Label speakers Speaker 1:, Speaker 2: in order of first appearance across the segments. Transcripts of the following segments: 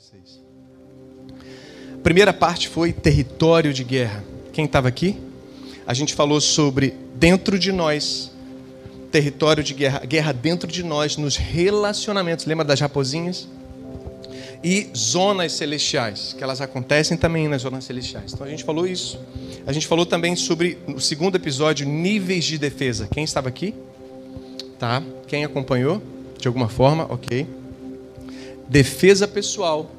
Speaker 1: vocês. Primeira parte foi território de guerra. Quem estava aqui? A gente falou sobre dentro de nós, território de guerra, guerra dentro de nós, nos relacionamentos. Lembra das raposinhas? E zonas celestiais, que elas acontecem também nas zonas celestiais. Então a gente falou isso. A gente falou também sobre, no segundo episódio, níveis de defesa. Quem estava aqui? Tá. Quem acompanhou? De alguma forma? Ok. Defesa pessoal.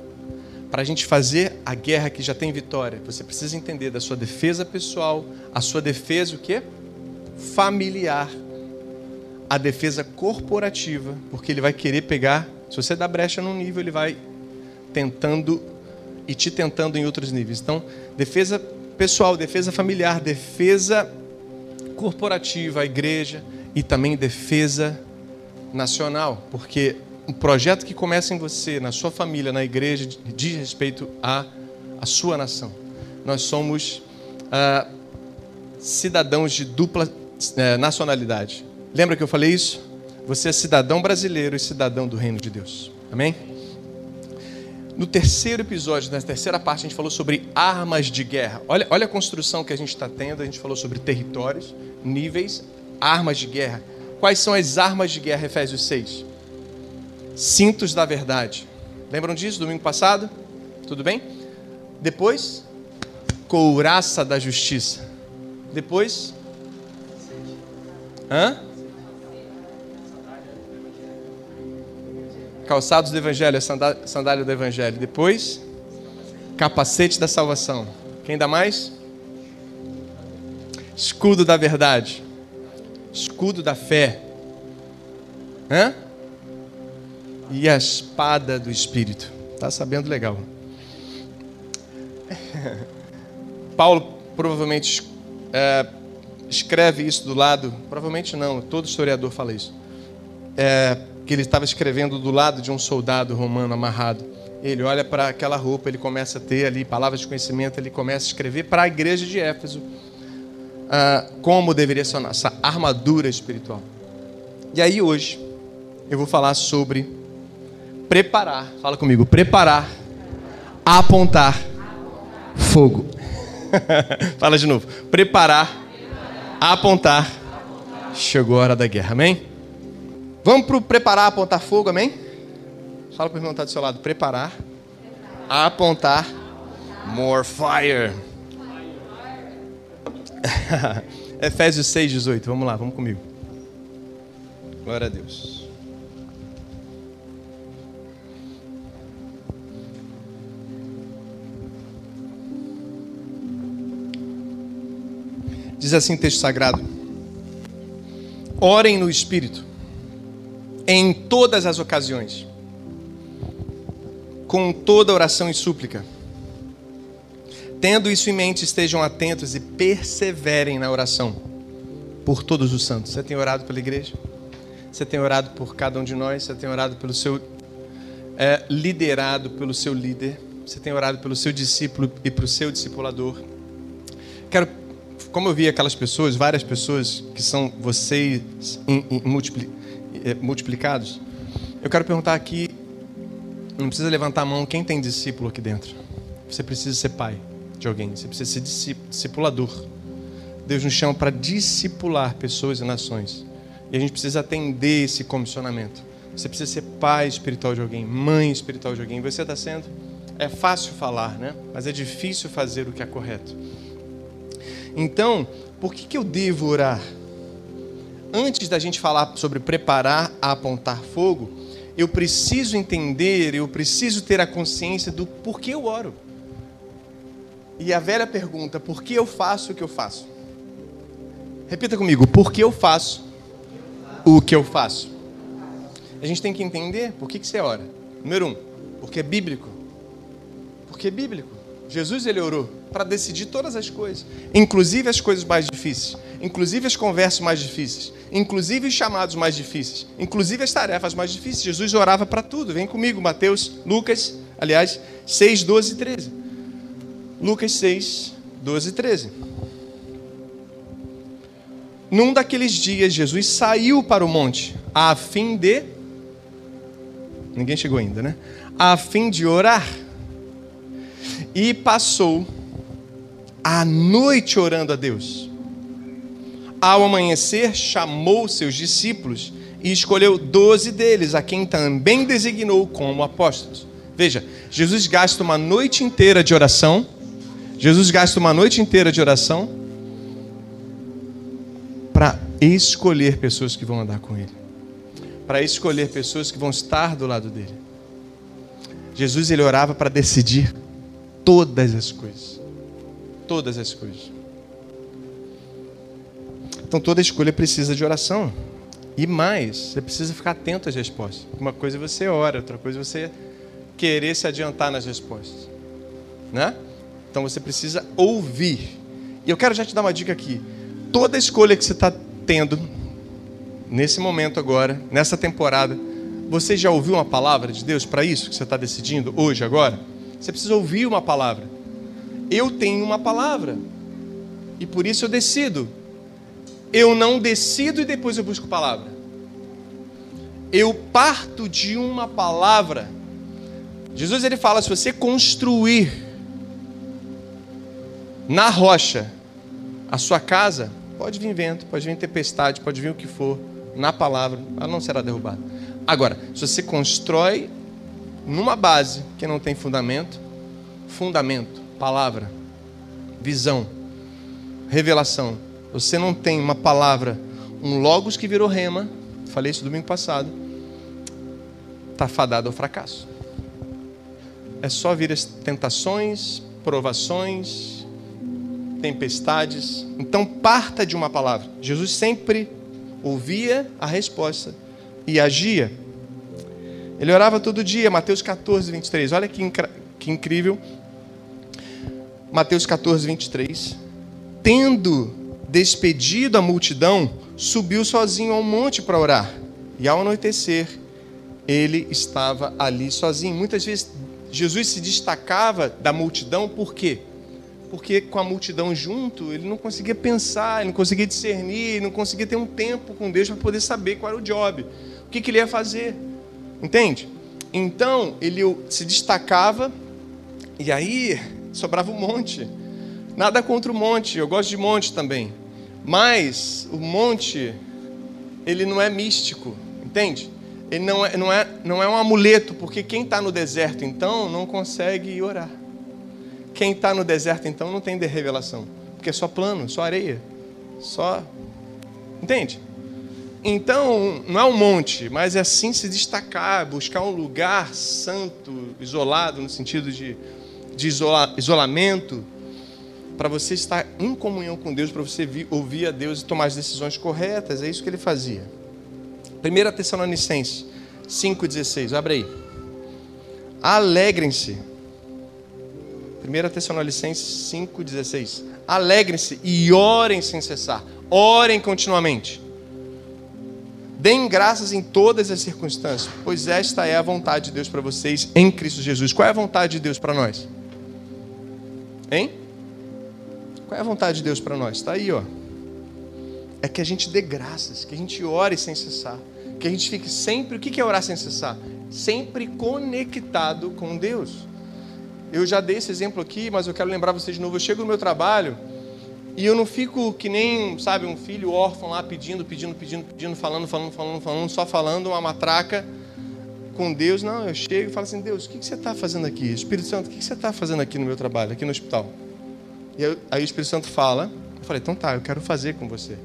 Speaker 1: Para a gente fazer a guerra que já tem vitória, você precisa entender da sua defesa pessoal, a sua defesa o quê? Familiar. A defesa corporativa, porque ele vai querer pegar, se você dá brecha num nível, ele vai tentando e te tentando em outros níveis. Então, defesa pessoal, defesa familiar, defesa corporativa, a igreja e também defesa nacional, porque um projeto que começa em você, na sua família, na igreja, diz respeito à, à sua nação. Nós somos ah, cidadãos de dupla eh, nacionalidade. Lembra que eu falei isso? Você é cidadão brasileiro e cidadão do reino de Deus. Amém? No terceiro episódio, na terceira parte, a gente falou sobre armas de guerra. Olha, olha a construção que a gente está tendo. A gente falou sobre territórios, níveis, armas de guerra. Quais são as armas de guerra, Efésios 6? Cintos da verdade. Lembram disso, domingo passado? Tudo bem? Depois, couraça da justiça. Depois, hã? calçados do Evangelho, sandália do Evangelho. Depois, capacete da salvação. Quem dá mais? Escudo da verdade. Escudo da fé. Hã? E a espada do Espírito. Tá sabendo legal. Paulo provavelmente é, escreve isso do lado. Provavelmente não, todo historiador fala isso. É, que ele estava escrevendo do lado de um soldado romano amarrado. Ele olha para aquela roupa, ele começa a ter ali palavras de conhecimento, ele começa a escrever para a igreja de Éfeso ah, como deveria ser essa armadura espiritual. E aí hoje eu vou falar sobre preparar, fala comigo, preparar, apontar fogo. fala de novo, preparar, apontar. Chegou a hora da guerra, amém? Vamos para preparar, apontar fogo, amém? Fala para o irmão que está do seu lado. Preparar, apontar, more fire. Efésios 6, 18. Vamos lá, vamos comigo. Glória a Deus. Diz assim o texto sagrado: Orem no Espírito em todas as ocasiões, com toda oração e súplica. Tendo isso em mente, estejam atentos e perseverem na oração por todos os santos. Você tem orado pela igreja? Você tem orado por cada um de nós? Você tem orado pelo seu é, liderado pelo seu líder? Você tem orado pelo seu discípulo e pelo seu discipulador? Quero, como eu vi aquelas pessoas, várias pessoas que são vocês em, em eh, multiplicados. Eu quero perguntar aqui, não precisa levantar a mão quem tem discípulo aqui dentro. Você precisa ser pai de alguém, você precisa ser discipulador. Deus nos chama para discipular pessoas e nações. E a gente precisa atender esse comissionamento. Você precisa ser pai espiritual de alguém, mãe espiritual de alguém. Você está sendo? É fácil falar, né? Mas é difícil fazer o que é correto. Então, por que, que eu devo orar? antes da gente falar sobre preparar a apontar fogo, eu preciso entender, eu preciso ter a consciência do porquê eu oro. E a velha pergunta: por que eu faço o que eu faço? Repita comigo: por que eu faço o que eu faço? A gente tem que entender por que, que você ora. Número um, porque é bíblico. Porque é bíblico. Jesus ele orou para decidir todas as coisas, inclusive as coisas mais difíceis, inclusive as conversas mais difíceis, inclusive os chamados mais difíceis, inclusive as tarefas mais difíceis. Jesus orava para tudo. Vem comigo, Mateus, Lucas, aliás, 6, 12 e 13. Lucas 6, 12 e 13. Num daqueles dias, Jesus saiu para o monte a fim de. Ninguém chegou ainda, né? a fim de orar. E passou a noite orando a Deus. Ao amanhecer, chamou seus discípulos e escolheu doze deles, a quem também designou como apóstolos. Veja, Jesus gasta uma noite inteira de oração. Jesus gasta uma noite inteira de oração para escolher pessoas que vão andar com Ele, para escolher pessoas que vão estar do lado dele. Jesus ele orava para decidir todas as coisas, todas as coisas. Então toda escolha precisa de oração. E mais, você precisa ficar atento às respostas. Uma coisa é você ora, outra coisa é você querer se adiantar nas respostas. Né? Então você precisa ouvir. E eu quero já te dar uma dica aqui. Toda escolha que você está tendo nesse momento agora, nessa temporada, você já ouviu uma palavra de Deus para isso que você está decidindo hoje, agora? Você precisa ouvir uma palavra. Eu tenho uma palavra. E por isso eu decido eu não decido e depois eu busco palavra. Eu parto de uma palavra. Jesus ele fala: se você construir na rocha a sua casa, pode vir vento, pode vir tempestade, pode vir o que for, na palavra, ela não será derrubada. Agora, se você constrói numa base que não tem fundamento, fundamento, palavra, visão, revelação, você não tem uma palavra, um logos que virou rema, falei isso domingo passado, está fadado ao fracasso. É só vir as tentações, provações, tempestades. Então parta de uma palavra. Jesus sempre ouvia a resposta e agia. Ele orava todo dia, Mateus 14, 23. Olha que, que incrível. Mateus 14, 23. Tendo despedido a multidão, subiu sozinho ao monte para orar. E ao anoitecer, ele estava ali sozinho. Muitas vezes Jesus se destacava da multidão, por quê? Porque com a multidão junto, ele não conseguia pensar, ele não conseguia discernir, não conseguia ter um tempo com Deus para poder saber qual era o job, o que, que ele ia fazer. Entende? Então, ele se destacava, e aí sobrava um monte. Nada contra o monte, eu gosto de monte também. Mas o monte, ele não é místico, entende? Ele não é, não é, não é um amuleto, porque quem está no deserto então não consegue orar. Quem está no deserto então não tem de revelação, porque é só plano, só areia, só. Entende? Então, não é um monte, mas é assim se destacar, buscar um lugar santo, isolado, no sentido de, de isola, isolamento, para você estar em comunhão com Deus, para você ouvir a Deus e tomar as decisões corretas. É isso que ele fazia. 1 Tessalonicenses 5,16, abre aí. Alegrem-se. 1 Tessalonicenses 5,16. Alegrem-se e orem sem cessar. Orem continuamente. Deem graças em todas as circunstâncias, pois esta é a vontade de Deus para vocês em Cristo Jesus. Qual é a vontade de Deus para nós? Hein? Qual é a vontade de Deus para nós? Está aí, ó. É que a gente dê graças, que a gente ore sem cessar, que a gente fique sempre. O que é orar sem cessar? Sempre conectado com Deus. Eu já dei esse exemplo aqui, mas eu quero lembrar vocês de novo. Eu chego no meu trabalho e eu não fico que nem, sabe, um filho órfão lá pedindo, pedindo, pedindo, pedindo, falando, falando, falando, falando, só falando uma matraca com Deus. Não, eu chego e falo assim: Deus, o que você está fazendo aqui? Espírito Santo, o que você está fazendo aqui no meu trabalho, aqui no hospital? E aí o Espírito Santo fala. Eu falei, então tá, eu quero fazer com você.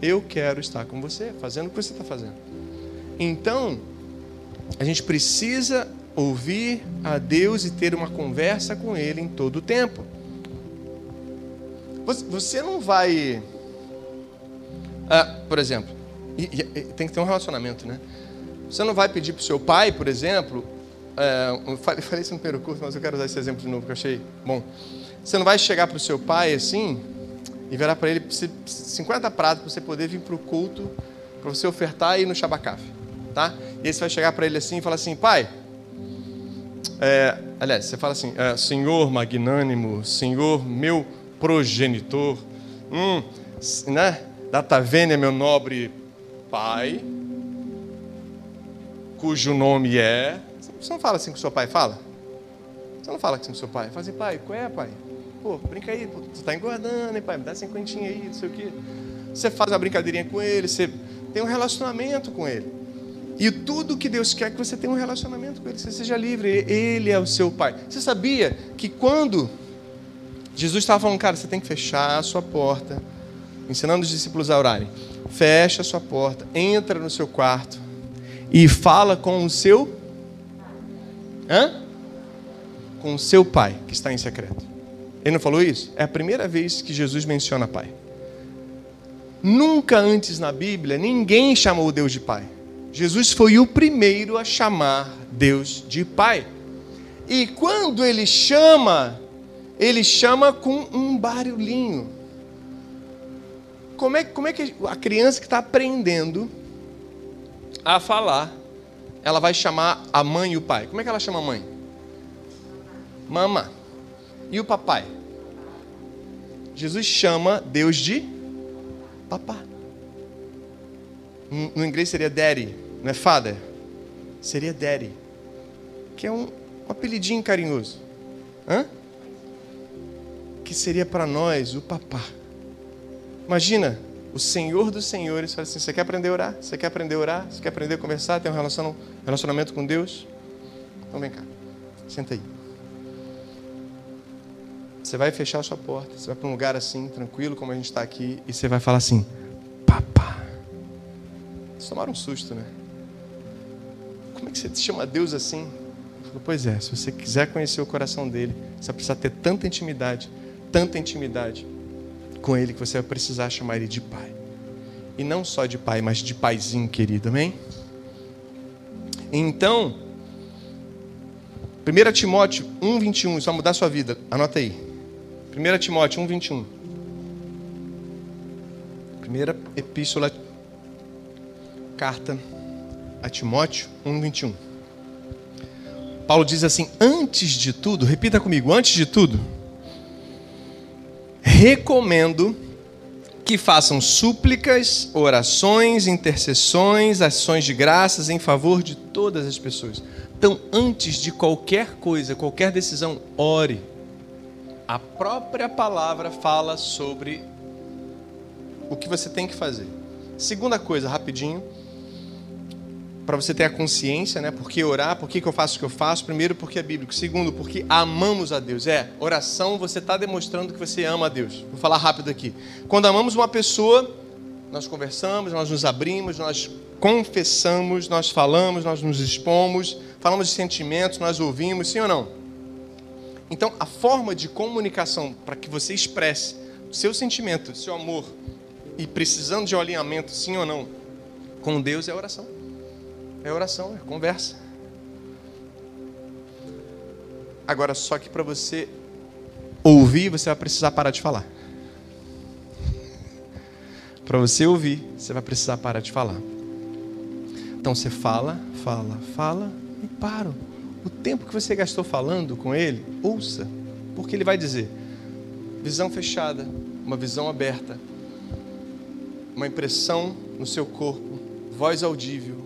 Speaker 1: Eu quero estar com você, fazendo o que você está fazendo. Então, a gente precisa ouvir a Deus e ter uma conversa com Ele em todo o tempo. Você não vai. Ah, por exemplo, tem que ter um relacionamento, né? Você não vai pedir para o seu pai, por exemplo. É, eu falei isso no primeiro curso, mas eu quero usar esse exemplo de novo, que eu achei bom. Você não vai chegar para o seu pai assim e virar para ele 50 pratos para você poder vir para o culto, para você ofertar e ir no Shabacaf. Tá? E aí você vai chegar para ele assim e falar assim, pai, é, aliás, você fala assim, é, Senhor magnânimo, Senhor meu progenitor, hum, né? Data vênia, meu nobre pai, cujo nome é. Você não fala assim com seu pai, fala? Você não fala assim com seu pai? Fala assim, pai, qual é, pai? Pô, brinca aí, pô, você tá engordando, hein, pai? Me dá cinquentinha aí, não sei o quê. Você faz uma brincadeirinha com ele, você tem um relacionamento com ele. E tudo que Deus quer é que você tenha um relacionamento com ele, você seja livre, ele é o seu pai. Você sabia que quando Jesus estava falando, cara, você tem que fechar a sua porta, ensinando os discípulos a orarem. Fecha a sua porta, entra no seu quarto e fala com o seu Hã? Com o seu pai que está em secreto. Ele não falou isso? É a primeira vez que Jesus menciona pai. Nunca antes na Bíblia ninguém chamou Deus de pai. Jesus foi o primeiro a chamar Deus de pai. E quando ele chama, ele chama com um barulhinho. Como é, como é que a criança que está aprendendo a falar, ela vai chamar a mãe e o pai? Como é que ela chama a mãe? Mama. E o papai? Jesus chama Deus de papá. No inglês seria daddy, não é father? Seria daddy. Que é um, um apelidinho carinhoso. Hã? Que seria para nós o papá. Imagina, o Senhor dos Senhores fala assim: você quer aprender a orar? Você quer aprender a orar? Você quer aprender a conversar? Ter um relacionamento com Deus? Então vem cá, senta aí. Você vai fechar a sua porta, você vai para um lugar assim, tranquilo, como a gente está aqui, e você vai falar assim: Papá. Vocês tomaram um susto, né? Como é que você chama Deus assim? Pois é, se você quiser conhecer o coração dele, você vai precisar ter tanta intimidade, tanta intimidade com ele que você vai precisar chamar ele de pai. E não só de pai, mas de paizinho querido, amém? Então, 1 Timóteo 1,21, isso vai mudar a sua vida, anota aí. 1 Timóteo 1, 21. Primeira epístola, carta a Timóteo 1, 21. Paulo diz assim: Antes de tudo, repita comigo, antes de tudo, recomendo que façam súplicas, orações, intercessões, ações de graças em favor de todas as pessoas. Então, antes de qualquer coisa, qualquer decisão, ore a própria palavra fala sobre o que você tem que fazer. Segunda coisa, rapidinho, para você ter a consciência, né? Por que orar? Por que, que eu faço o que eu faço? Primeiro, porque é bíblico. Segundo, porque amamos a Deus. É, oração, você está demonstrando que você ama a Deus. Vou falar rápido aqui. Quando amamos uma pessoa, nós conversamos, nós nos abrimos, nós confessamos, nós falamos, nós nos expomos, falamos de sentimentos, nós ouvimos, sim ou não? Então, a forma de comunicação para que você expresse o seu sentimento, o seu amor, e precisando de um alinhamento, sim ou não, com Deus é oração. É oração, é conversa. Agora, só que para você ouvir, você vai precisar parar de falar. Para você ouvir, você vai precisar parar de falar. Então você fala, fala, fala e para o tempo que você gastou falando com ele, ouça, porque ele vai dizer: visão fechada, uma visão aberta, uma impressão no seu corpo, voz audível,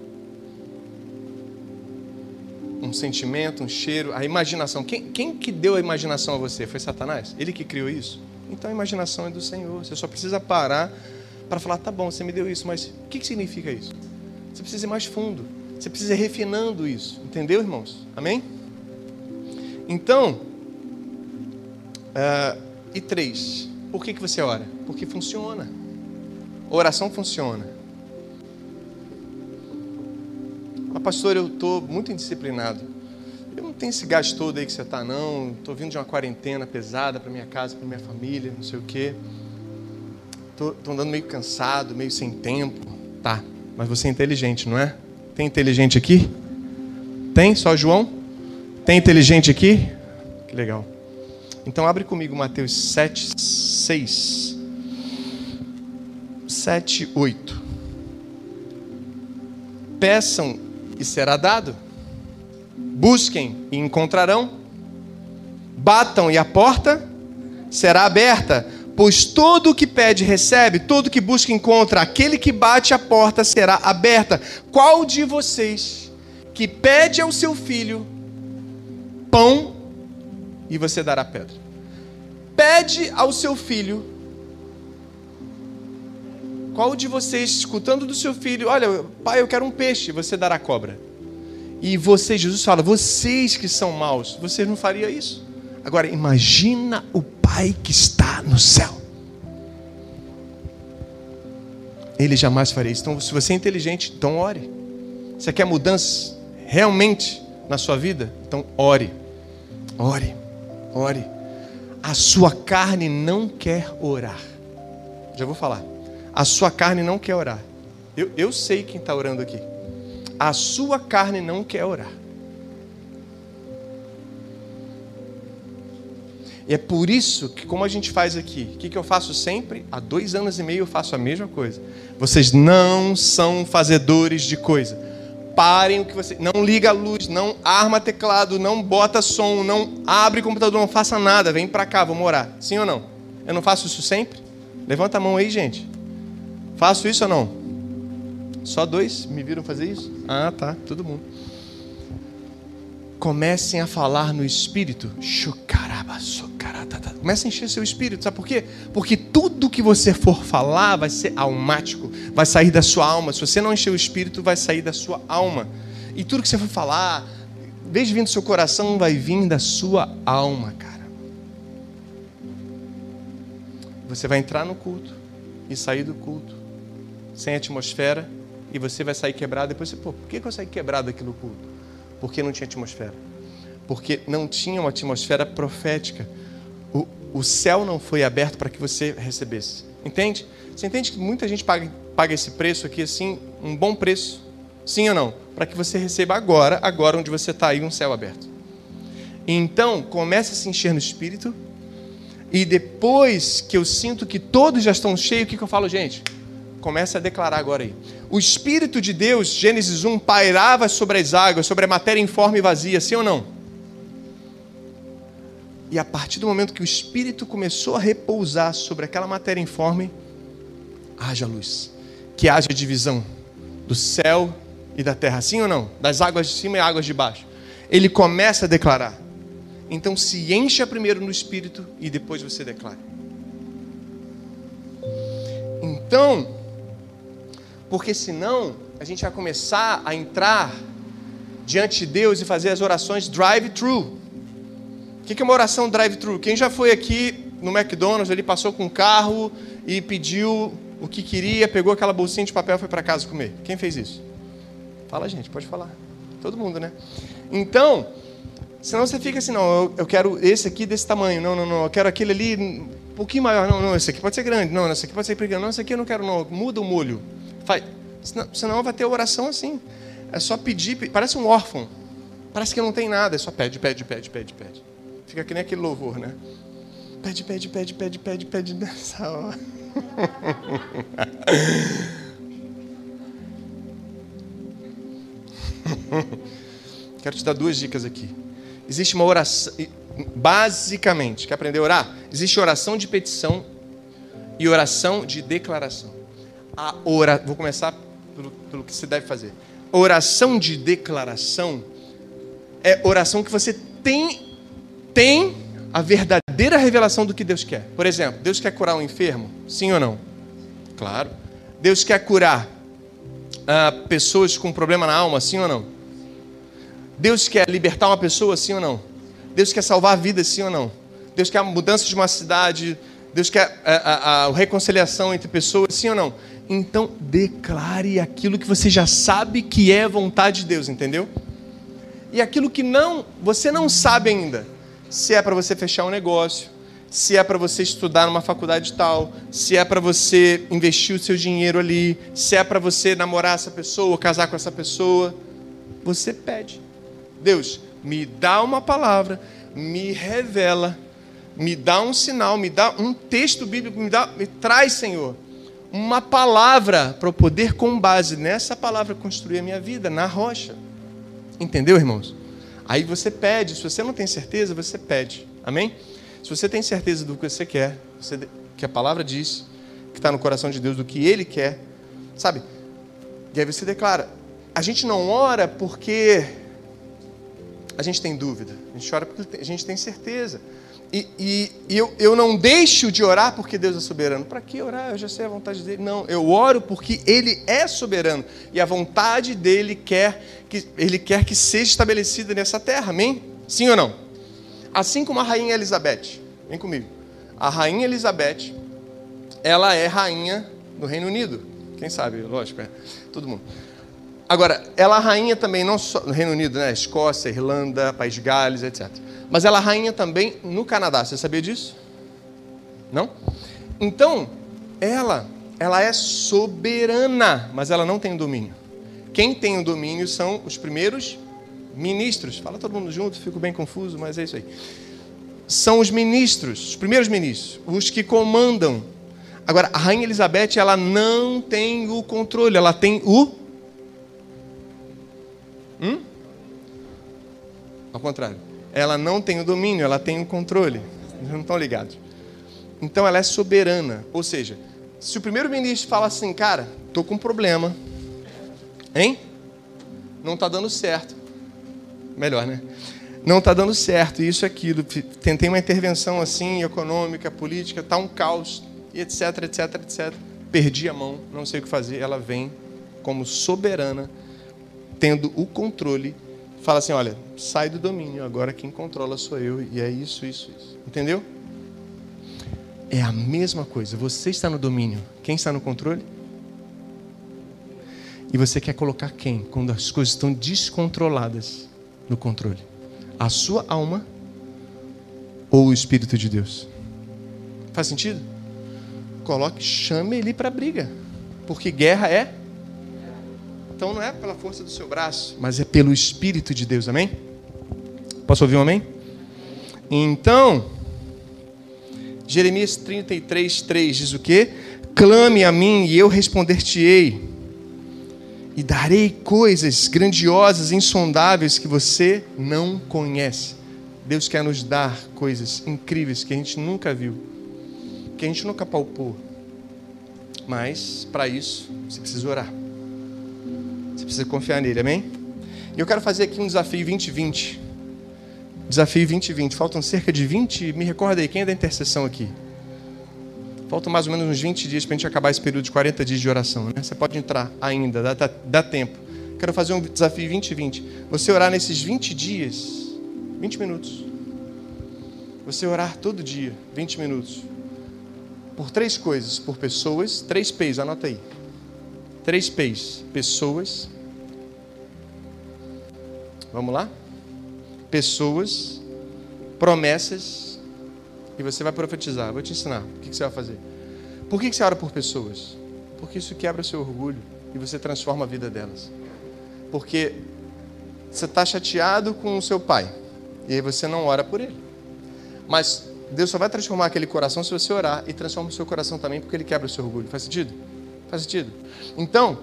Speaker 1: um sentimento, um cheiro, a imaginação. Quem, quem que deu a imaginação a você? Foi Satanás? Ele que criou isso? Então a imaginação é do Senhor. Você só precisa parar para falar: tá bom, você me deu isso, mas o que, que significa isso? Você precisa ir mais fundo. Você precisa ir refinando isso. Entendeu, irmãos? Amém? Então, uh, e três, por que, que você ora? Porque funciona. Oração funciona. Mas, pastor, eu estou muito indisciplinado. Eu não tenho esse gás todo aí que você está, não. Estou vindo de uma quarentena pesada para minha casa, para minha família, não sei o quê. Estou andando meio cansado, meio sem tempo. Tá, mas você é inteligente, não é? Tem inteligente aqui? Tem? Só João? Tem inteligente aqui? Que legal. Então abre comigo Mateus 7, 6. 7, 8. Peçam e será dado. Busquem e encontrarão. Batam e a porta será aberta. Pois todo o que pede recebe, todo que busca encontra, aquele que bate a porta será aberta. Qual de vocês que pede ao seu filho pão e você dará pedra. Pede ao seu filho. Qual de vocês, escutando do seu filho, olha, pai, eu quero um peixe, você dará cobra. E você, Jesus fala, vocês que são maus, vocês não fariam isso? Agora, imagina o pai que está no céu. Ele jamais faria isso. Então, se você é inteligente, então ore. Você quer mudanças realmente na sua vida? Então ore. Ore. Ore. A sua carne não quer orar. Já vou falar. A sua carne não quer orar. Eu, eu sei quem está orando aqui. A sua carne não quer orar. E é por isso que, como a gente faz aqui, o que, que eu faço sempre? Há dois anos e meio eu faço a mesma coisa. Vocês não são fazedores de coisa. Parem o que você. Não liga a luz, não arma teclado, não bota som, não abre computador, não faça nada. Vem para cá, vamos orar. Sim ou não? Eu não faço isso sempre? Levanta a mão aí, gente. Faço isso ou não? Só dois me viram fazer isso? Ah, tá, todo mundo. Comecem a falar no espírito. Comece a encher seu espírito, sabe por quê? Porque tudo que você for falar vai ser almático, vai sair da sua alma. Se você não encher o espírito, vai sair da sua alma. E tudo que você for falar, vez de do seu coração, vai vir da sua alma, cara. Você vai entrar no culto e sair do culto sem atmosfera e você vai sair quebrado. Depois você, pô, por que eu saí quebrado aqui no culto? Porque não tinha atmosfera. Porque não tinha uma atmosfera profética. O, o céu não foi aberto para que você recebesse. Entende? Você entende que muita gente paga, paga esse preço aqui, assim, um bom preço? Sim ou não? Para que você receba agora, agora onde você está aí, um céu aberto. Então, comece a se encher no espírito. E depois que eu sinto que todos já estão cheios, o que, que eu falo, gente? Comece a declarar agora aí. O Espírito de Deus, Gênesis 1, pairava sobre as águas, sobre a matéria informe e vazia, sim ou não? E a partir do momento que o Espírito começou a repousar sobre aquela matéria informe, haja luz. Que haja divisão do céu e da terra, sim ou não? Das águas de cima e águas de baixo. Ele começa a declarar. Então se encha primeiro no Espírito e depois você declara. Então, porque senão a gente vai começar a entrar diante de Deus e fazer as orações drive-thru. O que é uma oração drive-thru? Quem já foi aqui no McDonald's, ele passou com um carro e pediu o que queria, pegou aquela bolsinha de papel e foi para casa comer. Quem fez isso? Fala, gente, pode falar. Todo mundo, né? Então, senão você fica assim, não, eu, quero esse aqui desse tamanho, não, não, não, eu quero aquele ali um pouquinho maior, não, não, esse aqui pode ser grande, não, esse aqui pode ser pequeno, não, esse aqui eu não quero, não, muda o molho. Faz. Senão, senão vai ter oração assim. É só pedir, parece um órfão. Parece que não tem nada, é só pede, pede, pede, pede, pede. Fica que nem aquele louvor, né? Pede, pede, pede, pede, pede, pede nessa hora. Quero te dar duas dicas aqui. Existe uma oração, basicamente, quer aprender a orar? Existe oração de petição e oração de declaração. A ora, vou começar pelo, pelo que você deve fazer. Oração de declaração é oração que você tem tem a verdadeira revelação do que Deus quer. Por exemplo, Deus quer curar um enfermo? Sim ou não? Claro. Deus quer curar uh, pessoas com problema na alma? Sim ou não? Deus quer libertar uma pessoa? Sim ou não? Deus quer salvar vidas? Sim ou não? Deus quer a mudança de uma cidade? Deus quer a, a, a reconciliação entre pessoas? Sim ou não? Então declare aquilo que você já sabe que é vontade de Deus, entendeu? E aquilo que não, você não sabe ainda, se é para você fechar um negócio, se é para você estudar numa faculdade tal, se é para você investir o seu dinheiro ali, se é para você namorar essa pessoa, casar com essa pessoa, você pede. Deus, me dá uma palavra, me revela, me dá um sinal, me dá um texto bíblico, me dá, me traz, Senhor, uma palavra para eu poder com base nessa palavra construir a minha vida na rocha. Entendeu, irmãos? Aí você pede, se você não tem certeza, você pede. Amém? Se você tem certeza do que você quer, você, que a palavra diz, que está no coração de Deus, do que Ele quer, sabe? E aí você declara. a gente não ora porque a gente tem dúvida, a gente ora porque a gente tem certeza. E, e, e eu, eu não deixo de orar porque Deus é soberano. Para que orar? Eu já sei a vontade dele. Não, eu oro porque Ele é soberano. E a vontade dele quer que, ele quer que seja estabelecida nessa terra. Amém? Sim ou não? Assim como a rainha Elizabeth. Vem comigo. A rainha Elizabeth, ela é rainha do Reino Unido. Quem sabe? Lógico, é. Todo mundo. Agora, ela rainha também, não só no Reino Unido, né? Escócia, Irlanda, País de Gales, etc. Mas ela rainha também no Canadá. Você sabia disso? Não? Então, ela, ela é soberana, mas ela não tem domínio. Quem tem o domínio são os primeiros ministros. Fala todo mundo junto, fico bem confuso, mas é isso aí. São os ministros, os primeiros ministros, os que comandam. Agora, a rainha Elizabeth, ela não tem o controle, ela tem o Hum? Ao contrário. Ela não tem o domínio, ela tem o controle. Não estão ligados. Então ela é soberana. Ou seja, se o primeiro-ministro fala assim, cara, estou com um problema, hein? Não está dando certo. Melhor, né? Não está dando certo, isso e aquilo. Tentei uma intervenção assim, econômica, política, está um caos, etc, etc, etc. Perdi a mão, não sei o que fazer. Ela vem como soberana tendo o controle, fala assim: olha, sai do domínio, agora quem controla sou eu, e é isso, isso, isso. Entendeu? É a mesma coisa. Você está no domínio, quem está no controle? E você quer colocar quem quando as coisas estão descontroladas no controle? A sua alma ou o Espírito de Deus? Faz sentido? Coloque, chame ele para briga, porque guerra é então não é pela força do seu braço, mas é pelo Espírito de Deus, amém? Posso ouvir um amém? Então, Jeremias 33, 3 diz o que? Clame a mim e eu responder-te-ei, e darei coisas grandiosas, insondáveis que você não conhece. Deus quer nos dar coisas incríveis que a gente nunca viu, que a gente nunca palpou. Mas, para isso, você precisa orar. Você precisa confiar nele, amém? E eu quero fazer aqui um desafio 2020. Desafio 2020. Faltam cerca de 20. Me recorda aí, quem é da intercessão aqui? Faltam mais ou menos uns 20 dias para a gente acabar esse período de 40 dias de oração. Né? Você pode entrar ainda, dá, dá, dá tempo. Quero fazer um desafio 2020. Você orar nesses 20 dias, 20 minutos. Você orar todo dia, 20 minutos. Por três coisas, por pessoas, três P's, anota aí. Três P's: pessoas. Vamos lá? Pessoas, promessas, e você vai profetizar. Vou te ensinar. O que você vai fazer? Por que você ora por pessoas? Porque isso quebra o seu orgulho e você transforma a vida delas. Porque você está chateado com o seu pai e aí você não ora por ele. Mas Deus só vai transformar aquele coração se você orar e transforma o seu coração também porque ele quebra o seu orgulho. Faz sentido? Faz sentido? Então,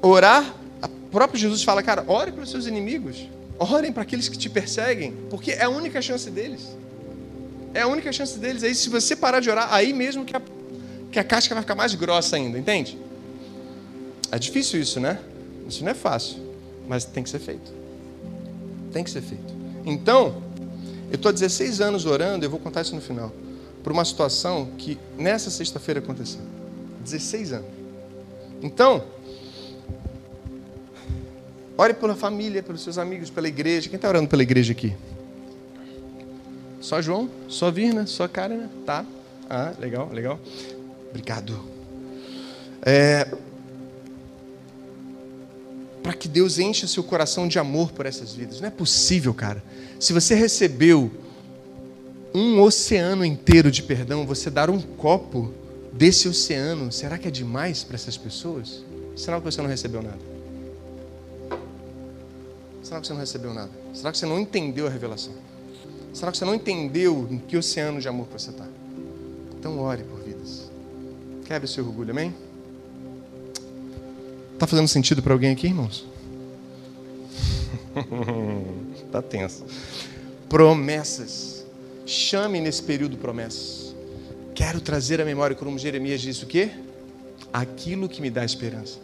Speaker 1: orar, o próprio Jesus fala, cara, ore para os seus inimigos, orem para aqueles que te perseguem, porque é a única chance deles. É a única chance deles. Aí, se você parar de orar, aí mesmo que a, que a casca vai ficar mais grossa ainda, entende? É difícil isso, né? Isso não é fácil, mas tem que ser feito. Tem que ser feito. Então, eu estou há 16 anos orando, eu vou contar isso no final, por uma situação que nessa sexta-feira aconteceu. 16 anos. Então, ore pela família, pelos seus amigos, pela igreja. Quem está orando pela igreja aqui? Só João? Só Virna? Só Karen? Tá. Ah, legal, legal. Obrigado. É, para que Deus encha seu coração de amor por essas vidas. Não é possível, cara. Se você recebeu um oceano inteiro de perdão, você dar um copo desse oceano, será que é demais para essas pessoas? Será que você não recebeu nada? Será que você não recebeu nada? Será que você não entendeu a revelação? Será que você não entendeu em que oceano de amor você está? Então ore por vidas. Quebre seu orgulho, amém? Está fazendo sentido para alguém aqui, irmãos? Está tenso. Promessas. Chame nesse período promessas. Quero trazer à memória, como Jeremias disse o quê? Aquilo que me dá esperança.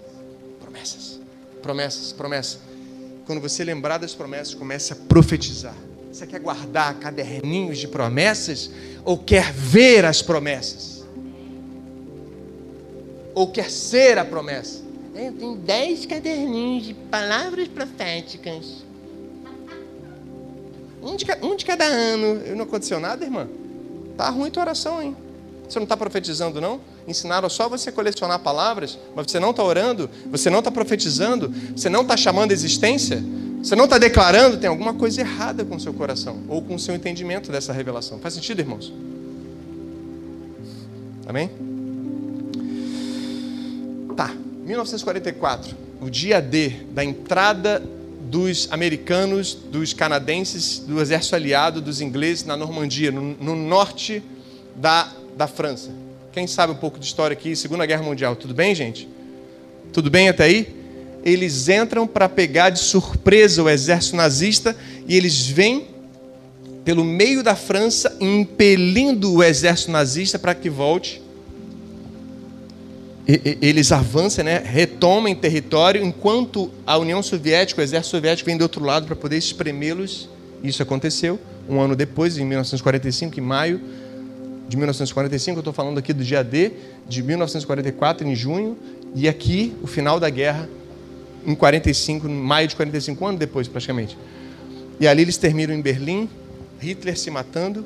Speaker 1: Promessas. Promessas, promessas. Quando você lembrar das promessas, comece a profetizar. Você quer guardar caderninhos de promessas ou quer ver as promessas? Ou quer ser a promessa? Eu tenho dez caderninhos de palavras proféticas. Um de, um de cada ano. Não aconteceu nada, irmã? Tá ruim tua oração, hein? Você não está profetizando, não? Ensinaram só você colecionar palavras, mas você não está orando, você não está profetizando, você não está chamando a existência, você não está declarando, tem alguma coisa errada com o seu coração ou com o seu entendimento dessa revelação. Faz sentido, irmãos? Amém? Tá, 1944, o dia D da entrada dos americanos, dos canadenses, do exército aliado, dos ingleses na Normandia, no, no norte da, da França. Quem sabe um pouco de história aqui, Segunda Guerra Mundial. Tudo bem, gente? Tudo bem até aí? Eles entram para pegar de surpresa o exército nazista e eles vêm pelo meio da França, impelindo o exército nazista para que volte eles avançam, né, retomam território, enquanto a União Soviética, o exército soviético, vem do outro lado para poder espremê-los. Isso aconteceu um ano depois, em 1945, em maio de 1945. Eu estou falando aqui do dia D de 1944, em junho, e aqui o final da guerra, em 45, em maio de 45, um ano depois, praticamente. E ali eles terminam em Berlim, Hitler se matando,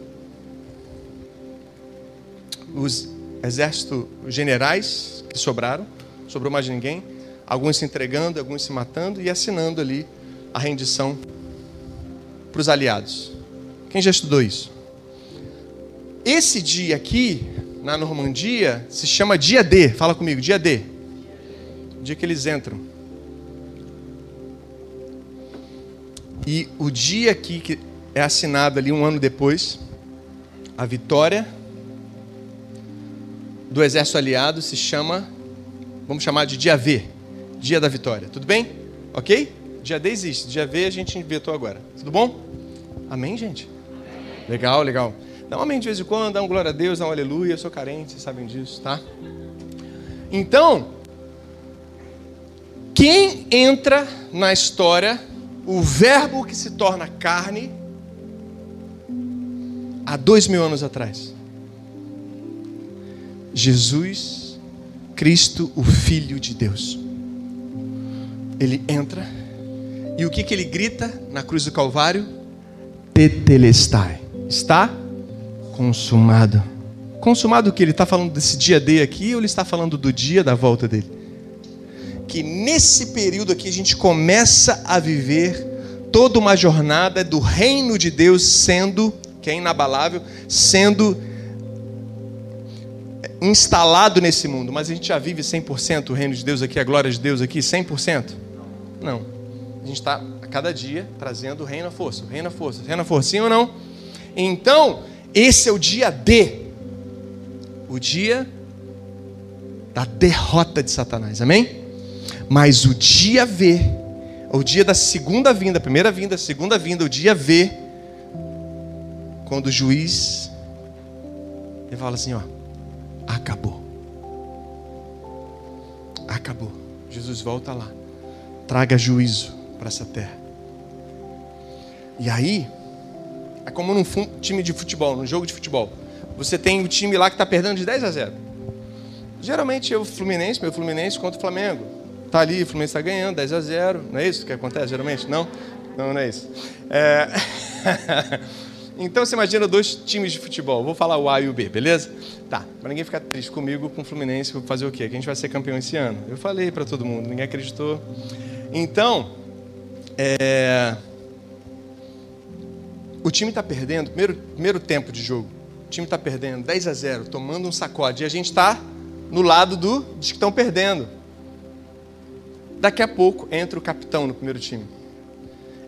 Speaker 1: os exército generais que sobraram, sobrou mais ninguém, alguns se entregando, alguns se matando e assinando ali a rendição para os aliados. Quem já estudou isso? Esse dia aqui, na Normandia, se chama dia D. Fala comigo, dia D. Dia que eles entram. E o dia aqui que é assinado ali um ano depois, a vitória do exército aliado se chama, vamos chamar de dia V, dia da vitória. Tudo bem? Ok? Dia D existe, dia V a gente inventou agora. Tudo bom? Amém, gente? Legal, legal. Dá um amém de vez em quando, dá um glória a Deus, dá um aleluia. Eu sou carente, vocês sabem disso, tá? Então, quem entra na história, o verbo que se torna carne, há dois mil anos atrás? Jesus Cristo, o Filho de Deus. Ele entra e o que, que ele grita na cruz do Calvário? Tetelestai. Está consumado. Consumado o que? Ele está falando desse dia D aqui ou ele está falando do dia da volta dele? Que nesse período aqui a gente começa a viver toda uma jornada do reino de Deus sendo, que é inabalável, sendo instalado nesse mundo, mas a gente já vive 100% o reino de Deus aqui, a glória de Deus aqui, 100%? Não. A gente está a cada dia trazendo o reino à força, o reino à força, o reino à força, sim ou não? Então, esse é o dia D, o dia da derrota de Satanás, amém? Mas o dia V, o dia da segunda vinda, primeira vinda, segunda vinda, o dia V, quando o juiz, ele fala assim, ó, acabou. Acabou. Jesus volta lá. Traga juízo para essa terra. E aí, é como num time de futebol, num jogo de futebol. Você tem o time lá que está perdendo de 10 a 0. Geralmente eu, Fluminense, meu Fluminense contra o Flamengo. Tá ali, o Fluminense está ganhando, 10 a 0. Não é isso que acontece geralmente? Não? Não, não é isso. É... Então você imagina dois times de futebol. Vou falar o A e o B, beleza? Tá, para ninguém ficar triste comigo, com o Fluminense, vou fazer o quê? Que a gente vai ser campeão esse ano. Eu falei para todo mundo, ninguém acreditou. Então, é... o time está perdendo, primeiro, primeiro tempo de jogo, o time está perdendo 10 a 0, tomando um sacode, e a gente está no lado do, dos que estão perdendo. Daqui a pouco entra o capitão no primeiro time.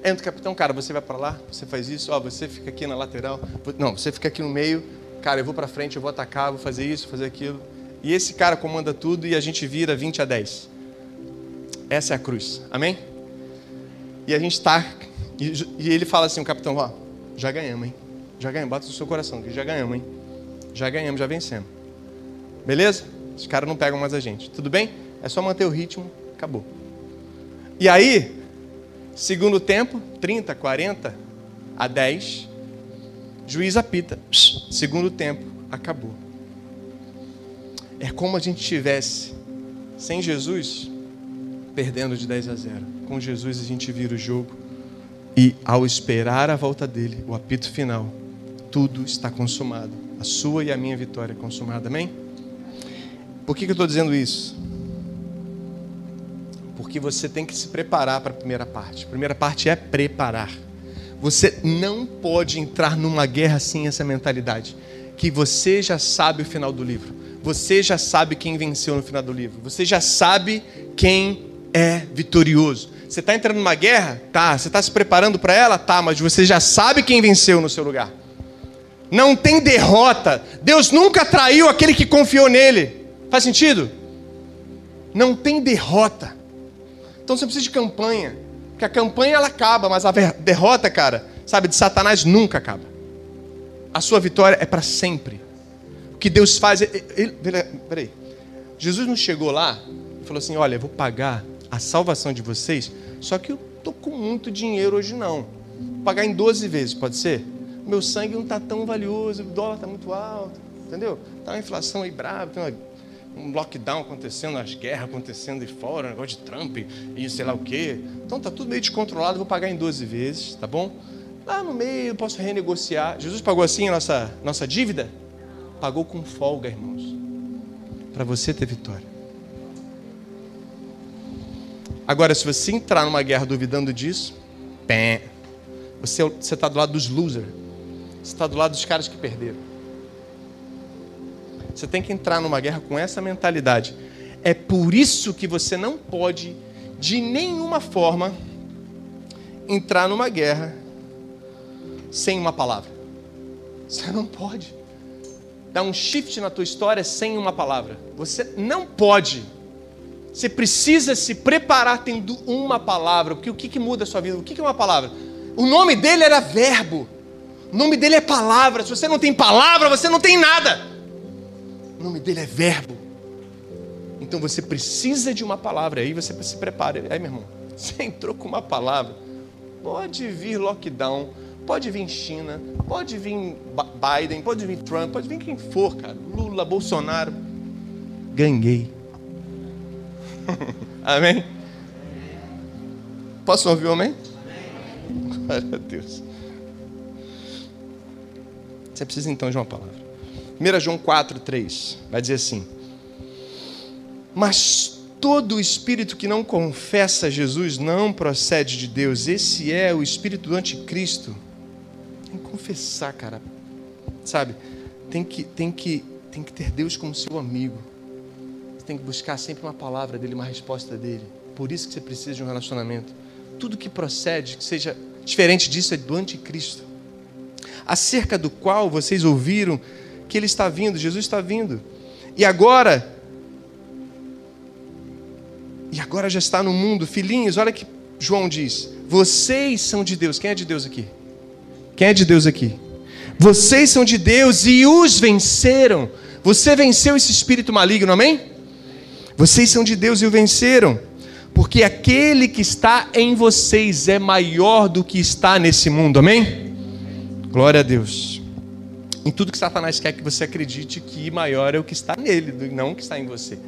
Speaker 1: Entra o capitão, cara, você vai para lá, você faz isso, ó, você fica aqui na lateral. Não, você fica aqui no meio, cara, eu vou para frente, eu vou atacar, vou fazer isso, fazer aquilo. E esse cara comanda tudo e a gente vira 20 a 10. Essa é a cruz. Amém? E a gente está. E, ele fala assim: o capitão, ó, já ganhamos, hein? Já ganhamos, bota no seu coração, que já ganhamos, hein? Já ganhamos, já vencemos. Beleza? Os caras não pegam mais a gente. Tudo bem? É só manter o ritmo, acabou. E aí, segundo tempo, 30, 40 a 10, juiz apita. Segundo tempo, acabou. É como a gente tivesse sem Jesus perdendo de 10 a 0. Com Jesus a gente vira o jogo e ao esperar a volta dele, o apito final, tudo está consumado. A sua e a minha vitória é consumada. Amém? Por que, que eu estou dizendo isso? Porque você tem que se preparar para a primeira parte. A primeira parte é preparar. Você não pode entrar numa guerra sem essa mentalidade. Que você já sabe o final do livro. Você já sabe quem venceu no final do livro. Você já sabe quem é vitorioso. Você está entrando numa guerra? Tá. Você está se preparando para ela? Tá. Mas você já sabe quem venceu no seu lugar. Não tem derrota. Deus nunca traiu aquele que confiou nele. Faz sentido? Não tem derrota. Então você precisa de campanha. Porque a campanha ela acaba, mas a derrota, cara, sabe, de Satanás nunca acaba. A sua vitória é para sempre. O que Deus faz. Ele, peraí. Jesus não chegou lá e falou assim: Olha, eu vou pagar a salvação de vocês, só que eu tô com muito dinheiro hoje não. Vou pagar em 12 vezes, pode ser? Meu sangue não está tão valioso, o dólar está muito alto, entendeu? Está uma inflação aí brava, tem uma um lockdown acontecendo, as guerras acontecendo aí fora, um negócio de Trump e sei lá o quê. Então tá tudo meio descontrolado, vou pagar em 12 vezes, tá bom? Lá no meio eu posso renegociar. Jesus pagou assim a nossa, nossa dívida? Pagou com folga, irmãos. Para você ter vitória. Agora, se você entrar numa guerra duvidando disso, pé, você está do lado dos losers. Você está do lado dos caras que perderam. Você tem que entrar numa guerra com essa mentalidade. É por isso que você não pode, de nenhuma forma, entrar numa guerra sem uma palavra. Você não pode dar um shift na tua história sem uma palavra. Você não pode. Você precisa se preparar tendo uma palavra. Porque o que, que muda a sua vida? O que, que é uma palavra? O nome dele era verbo. O nome dele é palavra. Se você não tem palavra, você não tem nada. O nome dele é Verbo. Então você precisa de uma palavra. Aí você se prepara. Aí, meu irmão, você entrou com uma palavra. Pode vir lockdown, pode vir China, pode vir Biden, pode vir Trump, pode vir quem for, cara. Lula, Bolsonaro. Ganhei. amém? Posso ouvir amém? amém? Glória a Deus. Você precisa então de uma palavra. 1 João 4, 3 vai dizer assim: Mas todo espírito que não confessa Jesus não procede de Deus, esse é o espírito do anticristo. Tem que confessar, cara. Sabe? Tem que, tem que, tem que ter Deus como seu amigo. Você tem que buscar sempre uma palavra dele, uma resposta dele. Por isso que você precisa de um relacionamento. Tudo que procede, que seja diferente disso, é do anticristo. Acerca do qual vocês ouviram que ele está vindo, Jesus está vindo. E agora, e agora já está no mundo, filhinhos, olha que João diz: vocês são de Deus. Quem é de Deus aqui? Quem é de Deus aqui? Vocês são de Deus e os venceram. Você venceu esse espírito maligno, amém? Vocês são de Deus e o venceram. Porque aquele que está em vocês é maior do que está nesse mundo, amém? Glória a Deus em tudo que Satanás quer que você acredite que maior é o que está nele, não o que está em você.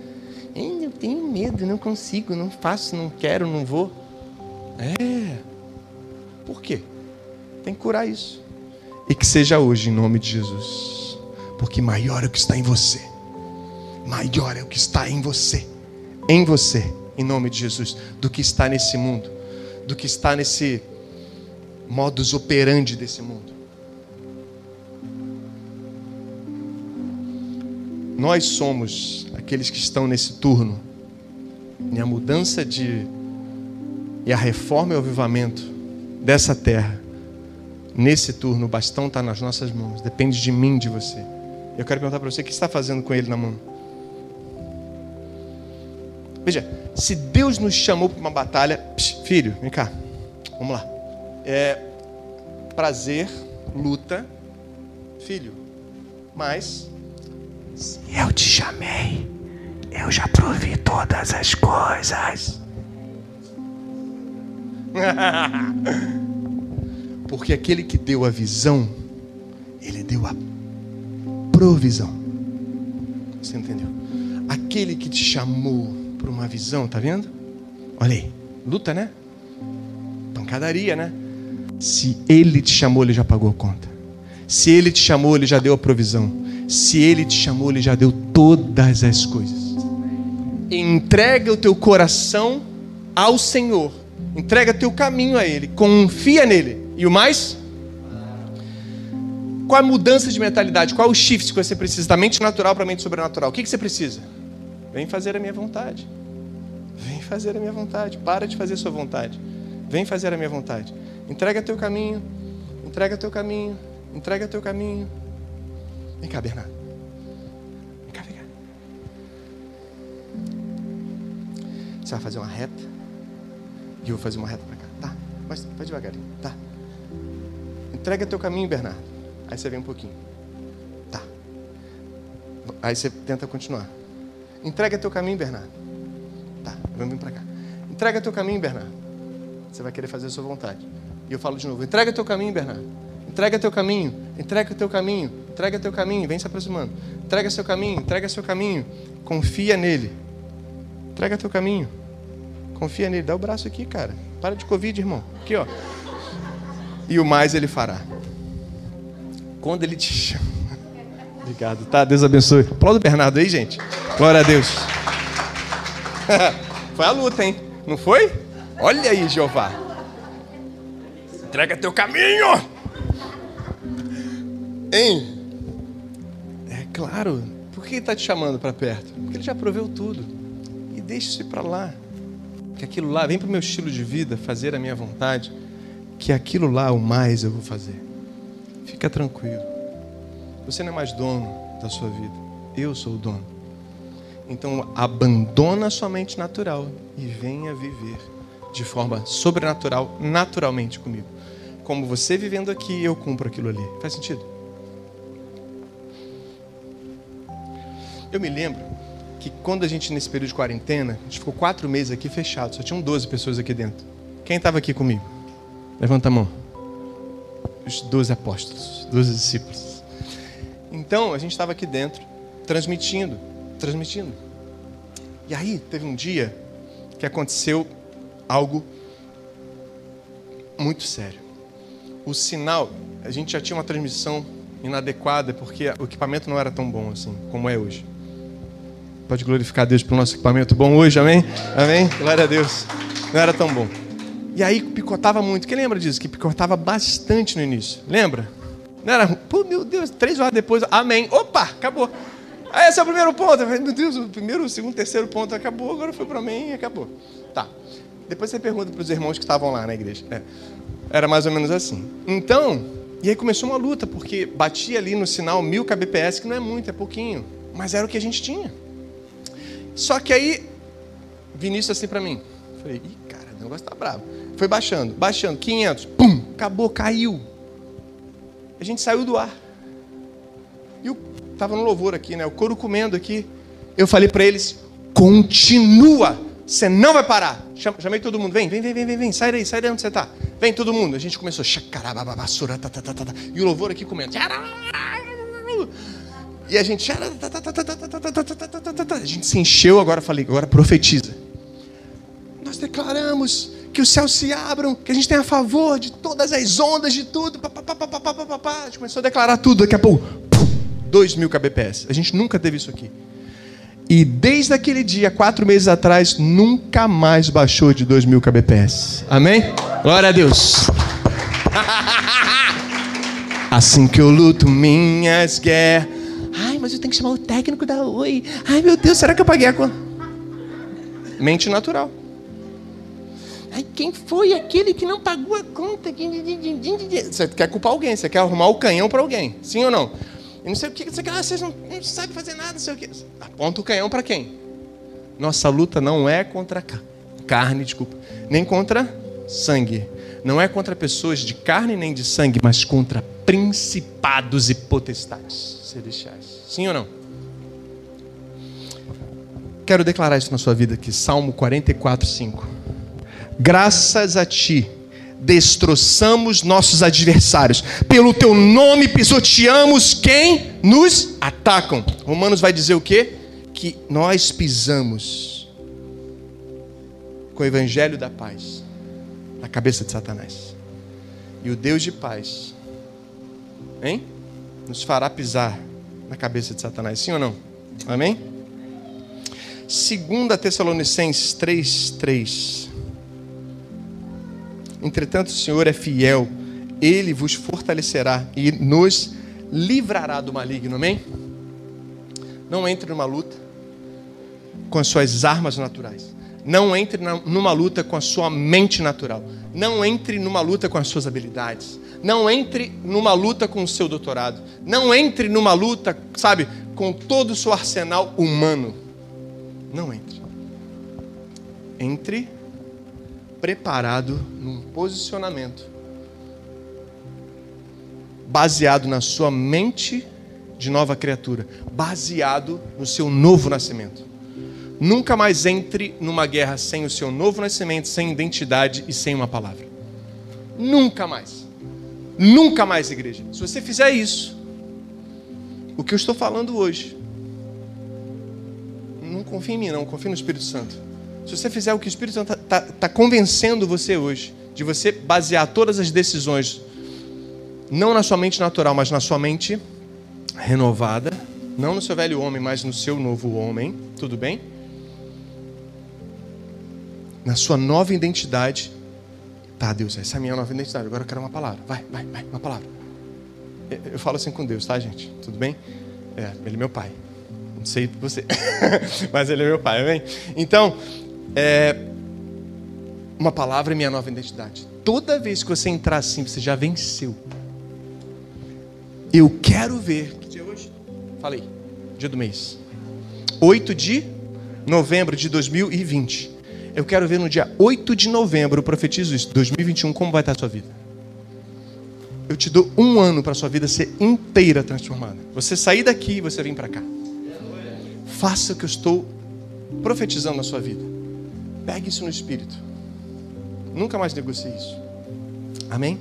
Speaker 1: Eu tenho medo, não consigo, não faço, não quero, não vou. É. Por quê? Tem que curar isso. E que seja hoje, em nome de Jesus. Porque maior é o que está em você. Maior é o que está em você. Em você, em nome de Jesus. Do que está nesse mundo. Do que está nesse modus operandi desse mundo. Nós somos aqueles que estão nesse turno. E a mudança de e a reforma e o avivamento dessa terra, nesse turno, o bastão está nas nossas mãos. Depende de mim, de você. Eu quero perguntar para você o que está fazendo com ele na mão. Veja, se Deus nos chamou para uma batalha, psh, filho, vem cá, vamos lá. É prazer, luta, filho, mas se eu te chamei, eu já provi todas as coisas. Porque aquele que deu a visão, ele deu a provisão. Você entendeu? Aquele que te chamou para uma visão, tá vendo? Olha aí, luta, né? Pancadaria, né? Se ele te chamou, ele já pagou a conta. Se ele te chamou, ele já deu a provisão. Se ele te chamou, ele já deu todas as coisas. Entrega o teu coração ao Senhor. Entrega teu caminho a ele. Confia nele. E o mais? Qual a mudança de mentalidade? Qual o shift que você precisa? Da mente natural para a mente sobrenatural. O que, que você precisa? Vem fazer a minha vontade. Vem fazer a minha vontade. Para de fazer sua vontade. Vem fazer a minha vontade. Entrega teu caminho. Entrega teu caminho. Entrega teu caminho. Vem cá, Bernardo. Vem cá, vem cá. Você vai fazer uma reta. E eu vou fazer uma reta para cá. Tá? Mas vai devagarinho. Tá? Entrega teu caminho, Bernardo. Aí você vem um pouquinho. Tá. Aí você tenta continuar. Entrega teu caminho, Bernardo. Tá, vamos vir para cá. Entrega teu caminho, Bernardo. Você vai querer fazer a sua vontade. E eu falo de novo: entrega teu caminho, Bernardo. Entrega teu caminho. Entrega teu caminho. Entrega teu caminho. Vem se aproximando. Entrega seu caminho. Entrega seu caminho. Confia nele. Entrega teu caminho. Confia nele. Dá o braço aqui, cara. Para de Covid, irmão. Aqui, ó. E o mais ele fará. Quando ele te chama. Obrigado, tá? Deus abençoe. Aplauda o Bernardo aí, gente. Glória a Deus. foi a luta, hein? Não foi? Olha aí, Jeová. Entrega teu caminho. Hein? É claro. Por que ele está te chamando para perto? Porque ele já proveu tudo. E deixa isso ir para lá. Que aquilo lá, vem para o meu estilo de vida, fazer a minha vontade. Que aquilo lá, o mais eu vou fazer. Fica tranquilo. Você não é mais dono da sua vida. Eu sou o dono. Então abandona a sua mente natural e venha viver de forma sobrenatural, naturalmente comigo. Como você vivendo aqui, eu cumpro aquilo ali. Faz sentido? Eu me lembro que quando a gente, nesse período de quarentena, a gente ficou quatro meses aqui fechado, só tinham 12 pessoas aqui dentro. Quem estava aqui comigo? Levanta a mão. Os 12 apóstolos, 12 discípulos. Então, a gente estava aqui dentro, transmitindo, transmitindo. E aí, teve um dia que aconteceu algo muito sério. O sinal, a gente já tinha uma transmissão inadequada porque o equipamento não era tão bom assim como é hoje. Pode glorificar Deus pelo nosso equipamento bom hoje, amém? Amém? Glória a Deus. Não era tão bom. E aí picotava muito. Quem lembra disso? Que picotava bastante no início. Lembra? Não era. Pô, meu Deus, três horas depois, amém. Opa, acabou. Ah, esse é o primeiro ponto. Meu Deus, o primeiro, o segundo, o terceiro ponto acabou, agora foi para mim e acabou. Tá. Depois você pergunta para os irmãos que estavam lá na igreja. É. Era mais ou menos assim. Então, e aí começou uma luta, porque batia ali no sinal mil kbps, que não é muito, é pouquinho. Mas era o que a gente tinha. Só que aí, Vinícius assim para mim. Falei, ih, cara, o negócio tá bravo. Foi baixando, baixando, 500, pum, acabou, caiu. A gente saiu do ar. E eu tava no louvor aqui, né? O couro comendo aqui. Eu falei para eles: continua, você não vai parar. Chamei todo mundo, vem, vem, vem, vem, vem, sai daí, sai daí onde você tá. Vem todo mundo. A gente começou, xacarababassura, tá, tá, tá, tá, e o louvor aqui comendo. E a gente, a gente se encheu, agora falei, agora profetiza. Nós declaramos que os céus se abram, que a gente tem a favor de todas as ondas, de tudo. Pá, pá, pá, pá, pá, pá, A gente começou a declarar tudo, daqui a pouco, 2 mil kbps. A gente nunca teve isso aqui. E desde aquele dia, quatro meses atrás, nunca mais baixou de 2 mil kbps. Amém? Glória a Deus. assim que eu luto minhas guerras. Ai, mas eu tenho que chamar o técnico da Oi. Ai, meu Deus, será que eu paguei a conta? Mente natural. Ai, quem foi aquele que não pagou a conta? Você quer culpar alguém, você quer arrumar o canhão para alguém. Sim ou não? E não sei o que, você quer, ah, vocês não, não sabem fazer nada, não sei o que. Aponta o canhão para quem? Nossa luta não é contra carne, desculpa, nem contra sangue. Não é contra pessoas de carne nem de sangue, mas contra principados e potestades celestiais. Sim ou não? Quero declarar isso na sua vida aqui. Salmo 44, 5. Graças a ti, destroçamos nossos adversários. Pelo teu nome pisoteamos quem nos atacam. Romanos vai dizer o quê? Que nós pisamos com o evangelho da paz na cabeça de Satanás. E o Deus de paz, hein? Nos fará pisar na cabeça de Satanás, sim ou não? Amém? 2 Tessalonicenses 3, 3. Entretanto, o Senhor é fiel, ele vos fortalecerá e nos livrará do maligno, amém? Não entre numa luta com as suas armas naturais. Não entre numa luta com a sua mente natural. Não entre numa luta com as suas habilidades. Não entre numa luta com o seu doutorado. Não entre numa luta, sabe, com todo o seu arsenal humano. Não entre. Entre preparado num posicionamento baseado na sua mente de nova criatura, baseado no seu novo nascimento. Nunca mais entre numa guerra sem o seu novo nascimento, sem identidade e sem uma palavra. Nunca mais. Nunca mais, igreja. Se você fizer isso, o que eu estou falando hoje, não confie em mim, não, confie no Espírito Santo. Se você fizer o que o Espírito Santo está tá, tá convencendo você hoje, de você basear todas as decisões, não na sua mente natural, mas na sua mente renovada, não no seu velho homem, mas no seu novo homem, tudo bem? Na sua nova identidade. Tá, Deus, essa é a minha nova identidade. Agora eu quero uma palavra. Vai, vai, vai, uma palavra. Eu falo assim com Deus, tá, gente? Tudo bem? É, ele é meu pai. Não sei você, mas ele é meu pai, amém? Então, é, uma palavra é minha nova identidade. Toda vez que você entrar assim, você já venceu. Eu quero ver. Que dia é hoje? Falei. Dia do mês. 8 de novembro de 2020. Eu quero ver no dia 8 de novembro, profetizo isso, 2021, como vai estar a sua vida. Eu te dou um ano para a sua vida ser inteira transformada. Você sair daqui e você vir para cá. Faça o que eu estou profetizando na sua vida. Pegue isso no espírito. Nunca mais negocie isso. Amém?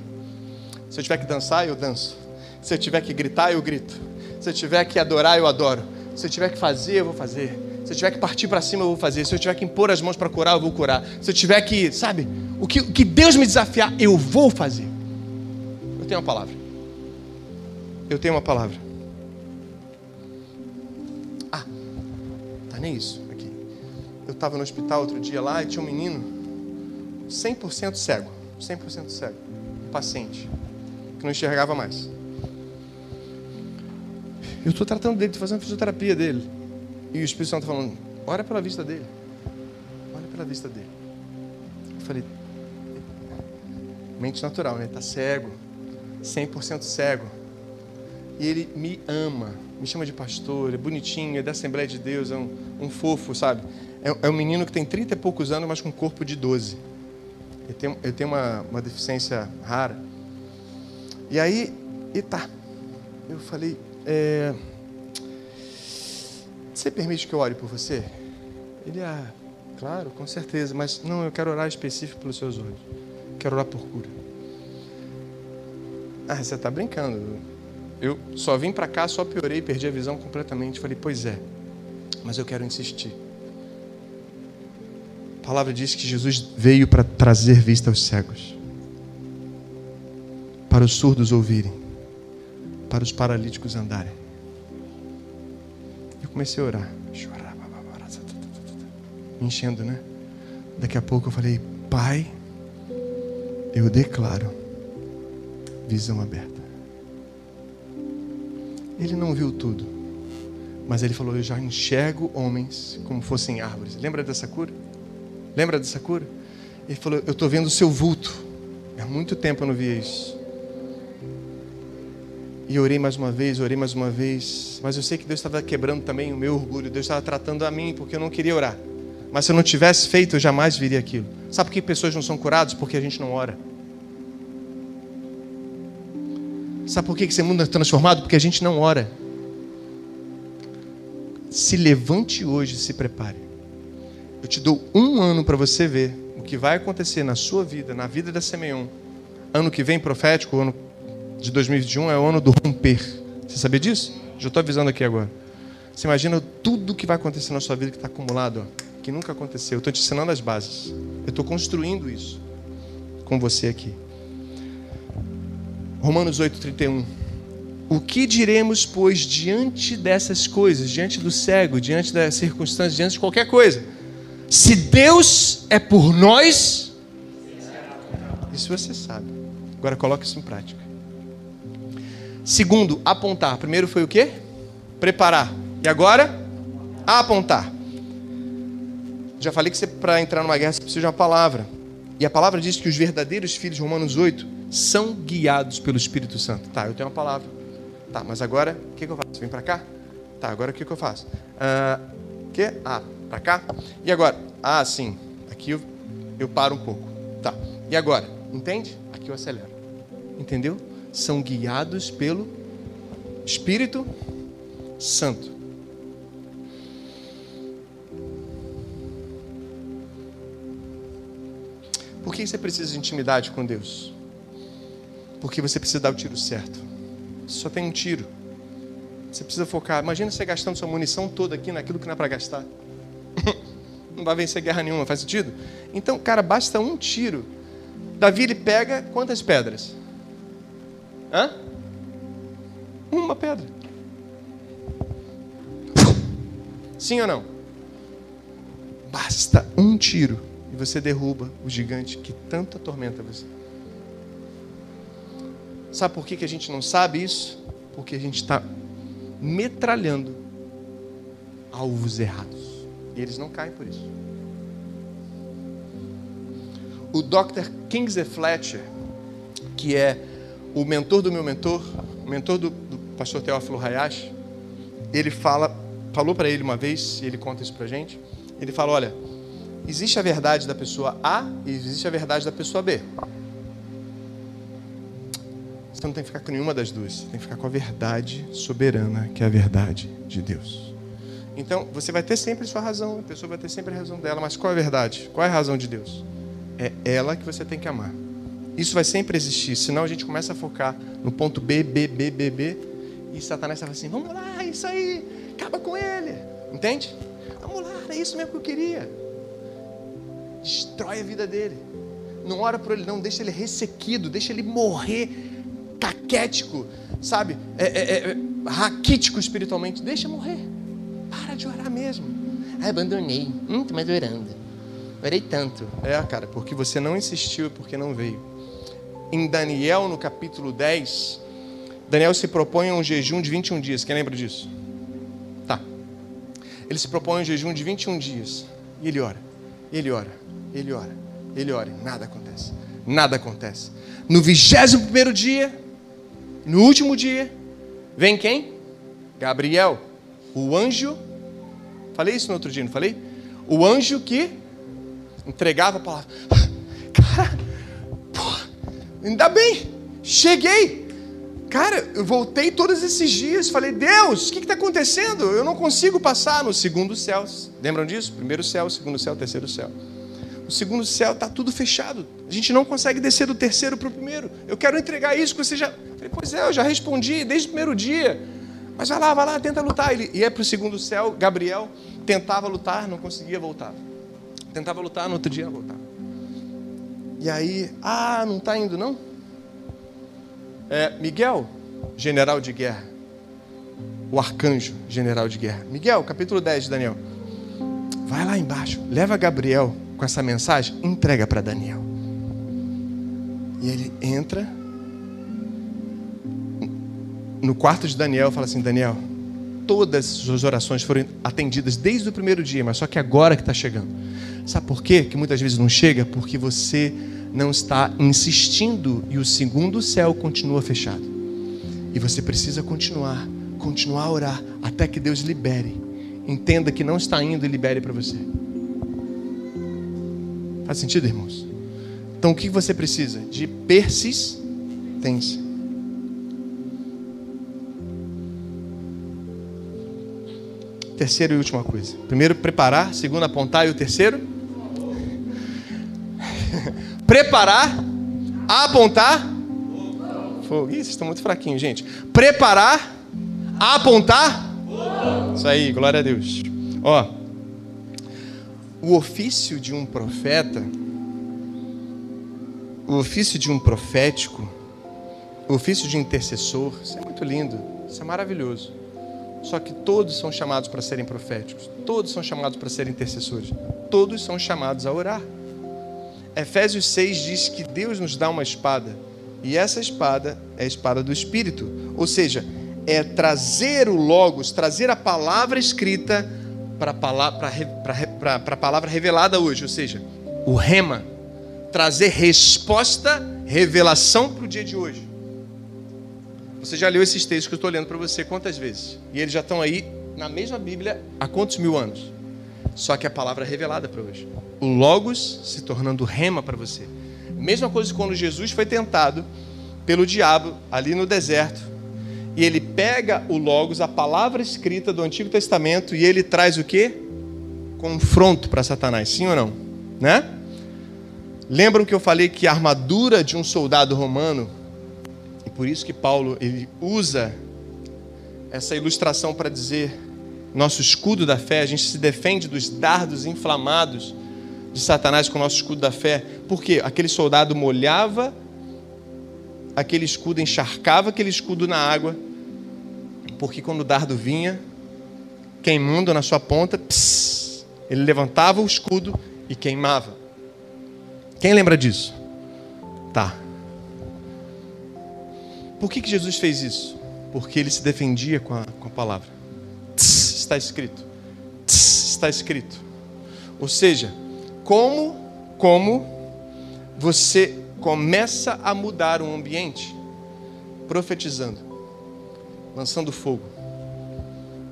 Speaker 1: Se eu tiver que dançar, eu danço. Se eu tiver que gritar, eu grito. Se eu tiver que adorar, eu adoro. Se eu tiver que fazer, eu vou fazer. Se eu tiver que partir para cima, eu vou fazer. Se eu tiver que impor as mãos para curar, eu vou curar. Se eu tiver que, sabe, o que, o que Deus me desafiar, eu vou fazer. Eu tenho uma palavra. Eu tenho uma palavra. Ah, tá nem isso estava no hospital outro dia lá e tinha um menino 100% cego, 100% cego, um paciente, que não enxergava mais. Eu estou tratando dele, estou fazendo fisioterapia dele. E o Espírito Santo tá falando, olha pela vista dele. Olha pela vista dele. Eu falei, mente natural, né? Ele está cego, 100% cego. E ele me ama, me chama de pastor, é bonitinho, é da Assembleia de Deus, é um, um fofo, sabe? É, é, um menino que tem 30 e poucos anos, mas com um corpo de 12. Ele tem, ele tem uma, uma deficiência rara. E aí, e tá. Eu falei, é, você permite que eu ore por você? Ele, ah, claro, com certeza, mas não, eu quero orar específico pelos seus olhos. Quero orar por cura. Ah, você está brincando. Eu só vim para cá, só piorei, perdi a visão completamente. Falei, pois é, mas eu quero insistir. A palavra diz que Jesus veio para trazer vista aos cegos, para os surdos ouvirem, para os paralíticos andarem. Eu comecei a orar, me enchendo, né? Daqui a pouco eu falei, Pai, eu declaro visão aberta. Ele não viu tudo, mas ele falou: Eu já enxergo homens como fossem árvores. Lembra dessa cura? Lembra dessa cura? Ele falou: Eu estou vendo o seu vulto. Há muito tempo eu não via isso. E orei mais uma vez, orei mais uma vez. Mas eu sei que Deus estava quebrando também o meu orgulho. Deus estava tratando a mim porque eu não queria orar. Mas se eu não tivesse feito, eu jamais viria aquilo. Sabe por que pessoas não são curadas? Porque a gente não ora. Sabe por que esse mundo é transformado? Porque a gente não ora. Se levante hoje e se prepare. Eu te dou um ano para você ver o que vai acontecer na sua vida, na vida da Semeion. Ano que vem, profético, ano de 2021 é o ano do romper. Você sabia disso? Já estou avisando aqui agora. Você imagina tudo que vai acontecer na sua vida que está acumulado, ó, que nunca aconteceu. Eu estou te ensinando as bases. Eu estou construindo isso com você aqui. Romanos 8,31. O que diremos, pois, diante dessas coisas, diante do cego, diante das circunstâncias, diante de qualquer coisa? Se Deus é por nós, isso você sabe. Agora coloque isso em prática. Segundo, apontar. Primeiro foi o quê? Preparar. E agora? Apontar. Já falei que para entrar numa guerra você precisa de uma palavra. E a palavra diz que os verdadeiros filhos, Romanos 8, são guiados pelo Espírito Santo. Tá, eu tenho uma palavra. Tá, mas agora o que, que eu faço? Vem para cá? Tá, agora o que, que eu faço? Ah, que? Ah, para cá? E agora? Ah, sim. Aqui eu, eu paro um pouco. Tá. E agora? Entende? Aqui eu acelero. Entendeu? São guiados pelo Espírito Santo. Por que você precisa de intimidade com Deus? Porque você precisa dar o tiro certo. Só tem um tiro. Você precisa focar. Imagina você gastando sua munição toda aqui naquilo que não é para gastar. não vai vencer guerra nenhuma, faz sentido? Então, cara, basta um tiro. Davi ele pega quantas pedras? Hã? Uma pedra. Sim ou não? Basta um tiro e você derruba o gigante que tanto atormenta você. Sabe por que, que a gente não sabe isso? Porque a gente está metralhando alvos errados. E eles não caem por isso. O Dr. Kingsley Fletcher, que é o mentor do meu mentor, o mentor do, do pastor Teófilo Hayashi, ele fala, falou para ele uma vez, e ele conta isso para gente. Ele fala: olha, existe a verdade da pessoa A e existe a verdade da pessoa B. Você não tem que ficar com nenhuma das duas. Você tem que ficar com a verdade soberana, que é a verdade de Deus. Então, você vai ter sempre sua razão, a pessoa vai ter sempre a razão dela, mas qual é a verdade? Qual é a razão de Deus? É ela que você tem que amar. Isso vai sempre existir, senão a gente começa a focar no ponto B, B, B, B, B, e Satanás fala assim: vamos lá, isso aí, acaba com ele. Entende? Vamos lá, é isso mesmo que eu queria destrói a vida dele. Não ora por ele, não, deixa ele ressequido, deixa ele morrer caquético, sabe? É, é, é, raquítico espiritualmente. Deixa morrer. Para de orar mesmo. Ah, abandonei. Hum, tô mais orando. Orei tanto. É, cara, porque você não insistiu e porque não veio. Em Daniel, no capítulo 10, Daniel se propõe a um jejum de 21 dias. Quem lembra disso? Tá. Ele se propõe a um jejum de 21 dias. E ele ora. Ele ora. Ele ora, ele ora, nada acontece. Nada acontece. No vigésimo primeiro dia, no último dia, vem quem? Gabriel, o anjo. Falei isso no outro dia, não falei? O anjo que entregava a palavra. Cara, pô, ainda bem, cheguei. Cara, eu voltei todos esses dias, falei, Deus, o que está acontecendo? Eu não consigo passar no segundo céu. Lembram disso? Primeiro céu, segundo céu, terceiro céu. O segundo céu está tudo fechado. A gente não consegue descer do terceiro para o primeiro. Eu quero entregar isso que você já. Falei, pois é, eu já respondi desde o primeiro dia. Mas vai lá, vai lá, tenta lutar. Ele ia para o segundo céu, Gabriel tentava lutar, não conseguia voltar. Tentava lutar, no outro dia voltar. E aí, ah, não está indo não? É, Miguel, general de guerra. O arcanjo, general de guerra. Miguel, capítulo 10 de Daniel. Vai lá embaixo, leva Gabriel com essa mensagem, entrega para Daniel. E ele entra no quarto de Daniel fala assim: Daniel, todas as suas orações foram atendidas desde o primeiro dia, mas só que agora que está chegando. Sabe por quê? Que muitas vezes não chega? Porque você não está insistindo e o segundo céu continua fechado. E você precisa continuar, continuar a orar até que Deus libere. Entenda que não está indo e libere para você. Faz sentido, irmãos? Então o que você precisa? De persistência. Terceira e última coisa. Primeiro, preparar. Segundo, apontar. E o terceiro? preparar, apontar. Fogo. Ih, vocês estão muito fraquinhos, gente. Preparar, apontar. Isso aí, glória a Deus. Ó, o ofício de um profeta, o ofício de um profético, o ofício de intercessor, isso é muito lindo, isso é maravilhoso. Só que todos são chamados para serem proféticos, todos são chamados para serem intercessores, todos são chamados a orar. Efésios 6 diz que Deus nos dá uma espada, e essa espada é a espada do Espírito, ou seja, é trazer o Logos, trazer a palavra escrita para a palavra, revelada hoje, ou seja, o rema, trazer resposta, revelação para o dia de hoje. Você já leu esses textos que eu estou lendo para você quantas vezes? E eles já estão aí na mesma Bíblia há quantos mil anos? Só que a palavra é revelada para hoje. O Logos se tornando rema para você. Mesma coisa quando Jesus foi tentado pelo diabo ali no deserto. E ele pega o Logos, a palavra escrita do Antigo Testamento, e ele traz o que? Confronto para Satanás, sim ou não? Né? Lembram que eu falei que a armadura de um soldado romano por isso que Paulo ele usa essa ilustração para dizer nosso escudo da fé, a gente se defende dos dardos inflamados de Satanás com o nosso escudo da fé. Porque aquele soldado molhava aquele escudo, encharcava aquele escudo na água, porque quando o dardo vinha, queimando na sua ponta, pss, ele levantava o escudo e queimava. Quem lembra disso? Tá. Por que, que Jesus fez isso? Porque ele se defendia com a, com a palavra. Tss, está escrito. Tss, está escrito. Ou seja, como, como você começa a mudar o ambiente? Profetizando, lançando fogo,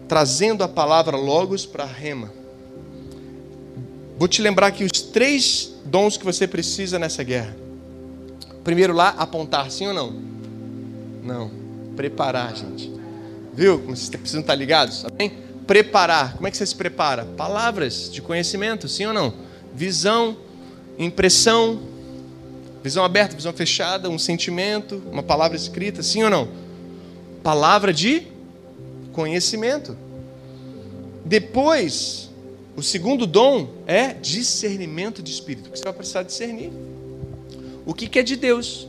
Speaker 1: trazendo a palavra logos para a rema. Vou te lembrar que os três dons que você precisa nessa guerra. Primeiro lá, apontar, sim ou não? Não. Preparar, gente. Viu? Vocês precisam estar ligados? Amém? Preparar. Como é que você se prepara? Palavras de conhecimento, sim ou não? Visão, impressão, visão aberta, visão fechada, um sentimento, uma palavra escrita, sim ou não? Palavra de conhecimento. Depois, o segundo dom é discernimento de espírito, que você vai precisar discernir. O que é de Deus?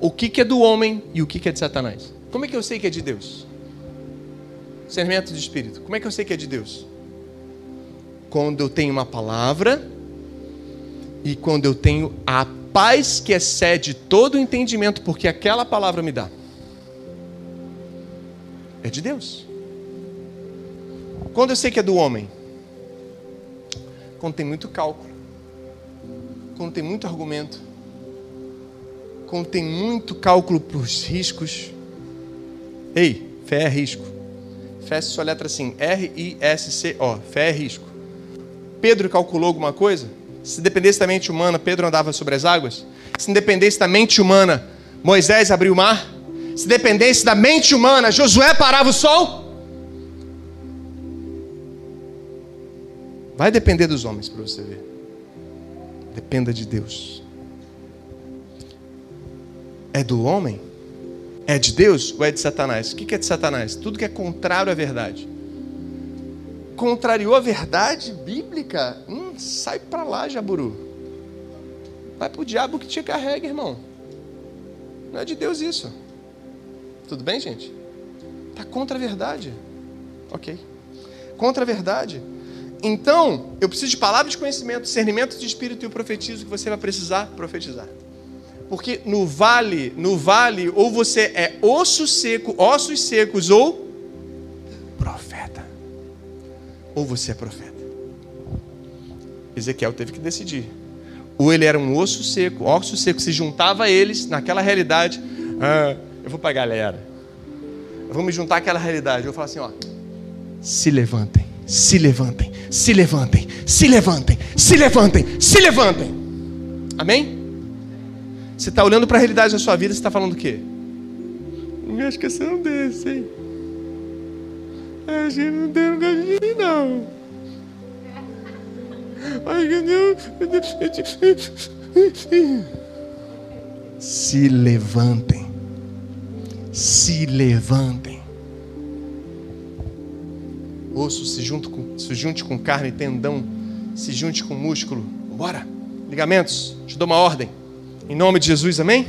Speaker 1: O que, é do homem e o que, é de Satanás. Como é que eu sei que é de Deus? Discernimento de espírito. Como é que eu sei que é de Deus? Quando eu tenho uma palavra e quando eu tenho a paz que excede todo o entendimento, porque aquela palavra me dá. É de Deus. Quando eu sei que é do homem? Quando tem muito cálculo. Quando tem muito argumento tem muito cálculo para os riscos. Ei, fé é risco. Fé sua letra assim, R-I-S-C-O. Fé é risco. Pedro calculou alguma coisa? Se dependesse da mente humana, Pedro andava sobre as águas? Se dependesse da mente humana, Moisés abriu o mar? Se dependesse da mente humana, Josué parava o sol? Vai depender dos homens para você ver. Dependa de Deus é do homem? É de Deus ou é de Satanás? O que é de Satanás? Tudo que é contrário à verdade. Contrariou a verdade bíblica? Hum, sai para lá, Jaburu. Vai para o diabo que te carrega, irmão. Não é de Deus isso. Tudo bem, gente? Está contra a verdade. Ok. Contra a verdade. Então, eu preciso de palavras de conhecimento, discernimento de espírito e o profetizo que você vai precisar profetizar. Porque no vale, no vale, ou você é osso seco, ossos secos, ou profeta. Ou você é profeta. Ezequiel teve que decidir. Ou ele era um osso seco, osso seco se juntava a eles naquela realidade. Ah, eu vou para a galera. Eu vou me juntar àquela realidade. Eu vou falar assim, ó. Se levantem, se levantem, se levantem, se levantem, se levantem, se levantem. Amém? Você está olhando para a realidade da sua vida, você está falando o quê? Me acho que esse é um desse, hein? Acho que não tem lugar de mim, não. Acho que não. Se levantem. Se levantem. Osso se, junto com, se junte com carne, tendão, se junte com músculo. Bora. Ligamentos, te dou uma ordem. Em nome de Jesus, amém?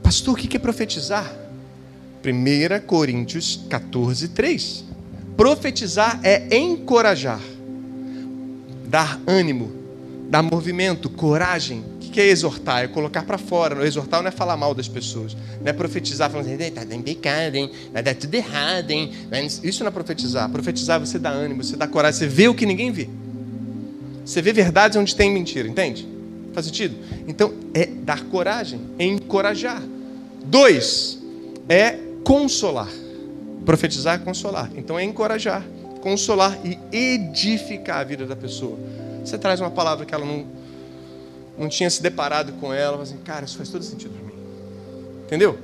Speaker 1: Pastor, o que é profetizar? 1 Coríntios 14, 3. Profetizar é encorajar, dar ânimo, dar movimento, coragem. O que é exortar? É colocar para fora. Exortar não é falar mal das pessoas. Não é profetizar falando assim, está dando pecado, hein? vai dar tudo errado. Hein? Isso não é profetizar. Profetizar é você dá ânimo, você dá coragem, você vê o que ninguém vê. Você vê verdades onde tem mentira, entende? Faz sentido? Então, é dar coragem, é encorajar. Dois, é consolar. Profetizar é consolar. Então, é encorajar, consolar e edificar a vida da pessoa. Você traz uma palavra que ela não, não tinha se deparado com ela, mas assim, cara, isso faz todo sentido para mim. Entendeu?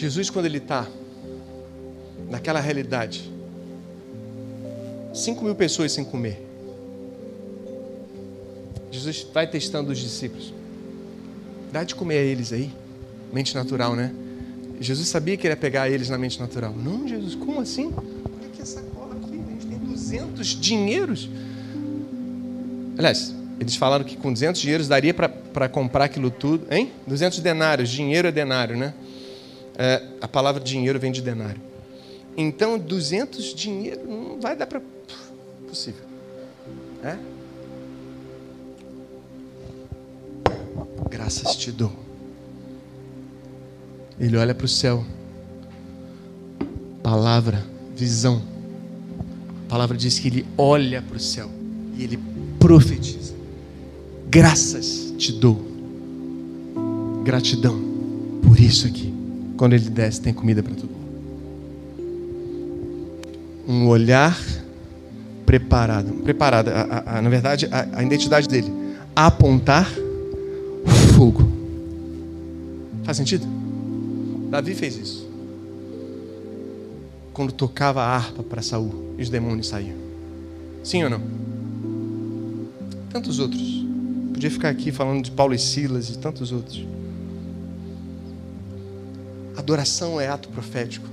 Speaker 1: Jesus, quando ele está naquela realidade, cinco mil pessoas sem comer, Jesus vai testando os discípulos. Dá de comer a eles aí, mente natural, né? Jesus sabia que ele ia pegar eles na mente natural. Não, Jesus, como assim? Olha aqui essa cola aqui, a gente tem 200 dinheiros. Aliás, eles falaram que com 200 dinheiros daria para comprar aquilo tudo, hein? 200 denários, dinheiro é denário, né? É, a palavra dinheiro vem de denário. Então, 200 dinheiro não vai dar para. Possível. É? Graças te dou. Ele olha para o céu. Palavra, visão. A palavra diz que ele olha para o céu e ele profetiza. Graças te dou. Gratidão por isso aqui. Quando ele desce, tem comida para todo mundo. Um olhar preparado. Preparado. A, a, a, na verdade, a, identidade dele. Apontar fogo. Faz sentido? Davi fez isso. Quando tocava a harpa para Saul, os demônios saíam. Sim ou não? Tantos outros. Podia ficar aqui falando de Paulo e Silas e tantos outros. Adoração é ato profético.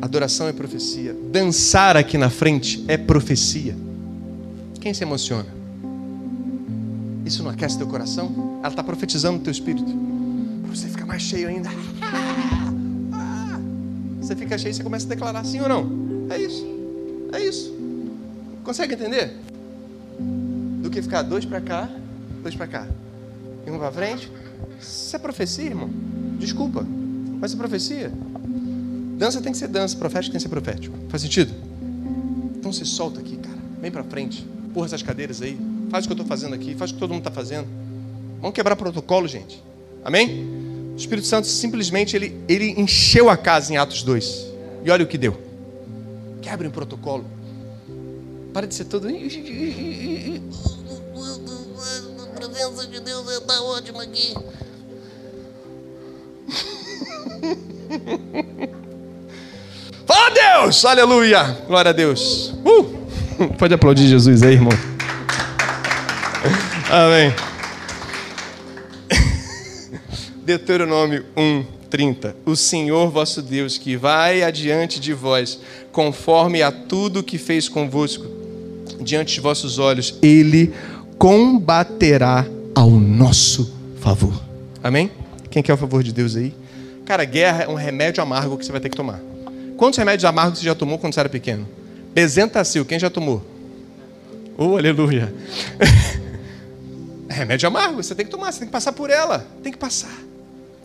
Speaker 1: Adoração é profecia. Dançar aqui na frente é profecia. Quem se emociona? Isso não aquece teu coração? Ela está profetizando no teu espírito. Você ficar mais cheio ainda. Você fica cheio e você começa a declarar sim ou não. É isso. É isso. Consegue entender? Do que ficar dois para cá, dois para cá. E um para frente. Isso é profecia, irmão. Desculpa. Mas é profecia. Dança tem que ser dança, profético tem que ser profético. Faz sentido? Então se solta aqui, cara. Vem para frente. Porra essas cadeiras aí. Faz o que eu estou fazendo aqui. Faz o que todo mundo está fazendo. Vamos quebrar protocolo, gente. Amém? O Espírito Santo simplesmente ele, ele encheu a casa em Atos 2. E olha o que deu. Quebre um protocolo. Para de ser todo. A presença de Deus está ótima aqui. Fala Deus, aleluia, glória a Deus. Uh! Pode aplaudir Jesus aí, irmão. Amém. Deuteronômio 1, 30. O Senhor vosso Deus, que vai adiante de vós, conforme a tudo que fez convosco, diante de vossos olhos, ele combaterá ao nosso favor. Amém? Quem quer o favor de Deus aí? Cara, guerra é um remédio amargo que você vai ter que tomar. Quantos remédios amargos você já tomou quando você era pequeno? Bezentacil, quem já tomou? Oh, aleluia. remédio amargo, você tem que tomar, você tem que passar por ela. Tem que passar.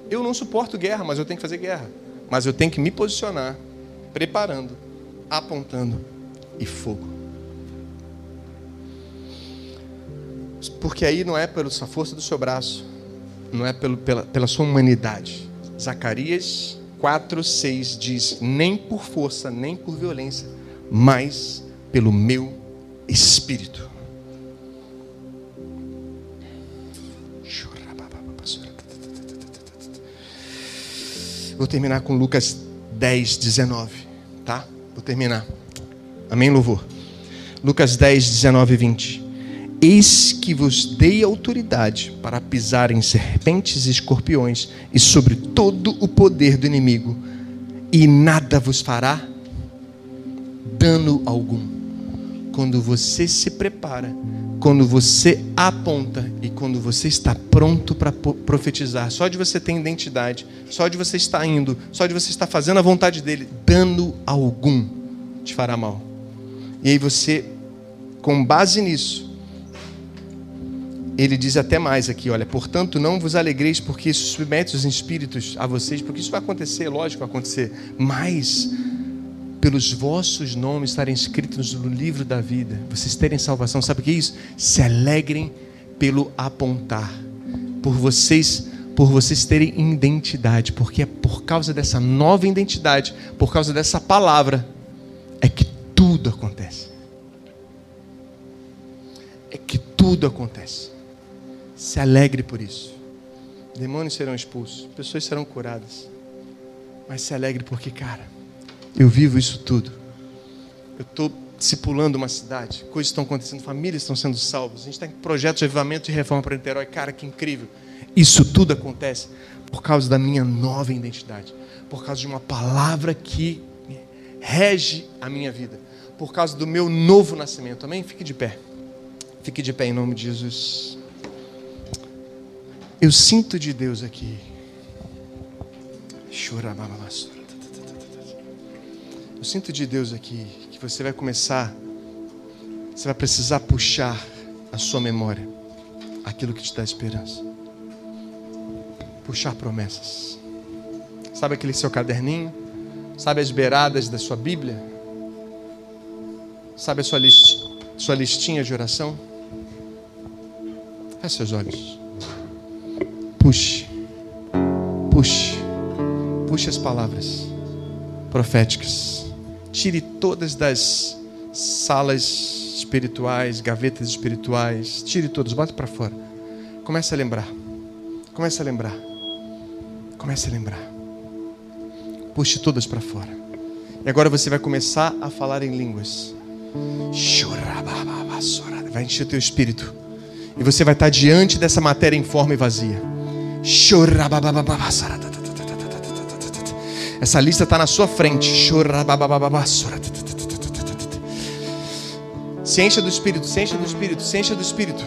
Speaker 1: Eu não suporto guerra, mas eu tenho que fazer guerra. Mas eu tenho que me posicionar, preparando, apontando e fogo. Porque aí não é pela força do seu braço, não é pelo, pela, pela sua humanidade Zacarias 4, 6 diz: Nem por força, nem por violência, mas pelo meu espírito. Vou terminar com Lucas 10, 19, tá? Vou terminar. Amém, louvor? Lucas 10, 19 e 20. Eis que vos dei autoridade para pisar em serpentes e escorpiões e sobre todo o poder do inimigo, e nada vos fará dano algum. Quando você se prepara, quando você aponta e quando você está pronto para profetizar, só de você ter identidade, só de você estar indo, só de você estar fazendo a vontade dele, dano algum te fará mal. E aí você, com base nisso, ele diz até mais aqui, olha, portanto não vos alegreis porque isso submete os espíritos a vocês, porque isso vai acontecer, lógico vai acontecer, mas pelos vossos nomes estarem escritos no livro da vida, vocês terem salvação, sabe o que é isso? Se alegrem pelo apontar, por vocês, por vocês terem identidade, porque é por causa dessa nova identidade, por causa dessa palavra, é que tudo acontece. É que tudo acontece. Se alegre por isso. Demônios serão expulsos, pessoas serão curadas. Mas se alegre porque, cara, eu vivo isso tudo. Eu estou discipulando uma cidade, coisas estão acontecendo, famílias estão sendo salvas. A gente está em projetos de avivamento e reforma para Niterói. Cara, que incrível. Isso tudo acontece por causa da minha nova identidade, por causa de uma palavra que rege a minha vida, por causa do meu novo nascimento. Amém? Fique de pé. Fique de pé em nome de Jesus. Eu sinto de Deus aqui. Eu sinto de Deus aqui que você vai começar, você vai precisar puxar a sua memória aquilo que te dá esperança. Puxar promessas. Sabe aquele seu caderninho? Sabe as beiradas da sua Bíblia? Sabe a sua, list, sua listinha de oração? Feche seus olhos. Puxe, puxe, puxe as palavras proféticas. Tire todas das salas espirituais, gavetas espirituais. Tire todas, bota para fora. Comece a lembrar. Comece a lembrar. Comece a lembrar. Puxe todas para fora. E agora você vai começar a falar em línguas. Vai encher o teu espírito. E você vai estar diante dessa matéria em forma e vazia. Essa lista está na sua frente. Se encha do Espírito, se encha do Espírito, se encha do Espírito.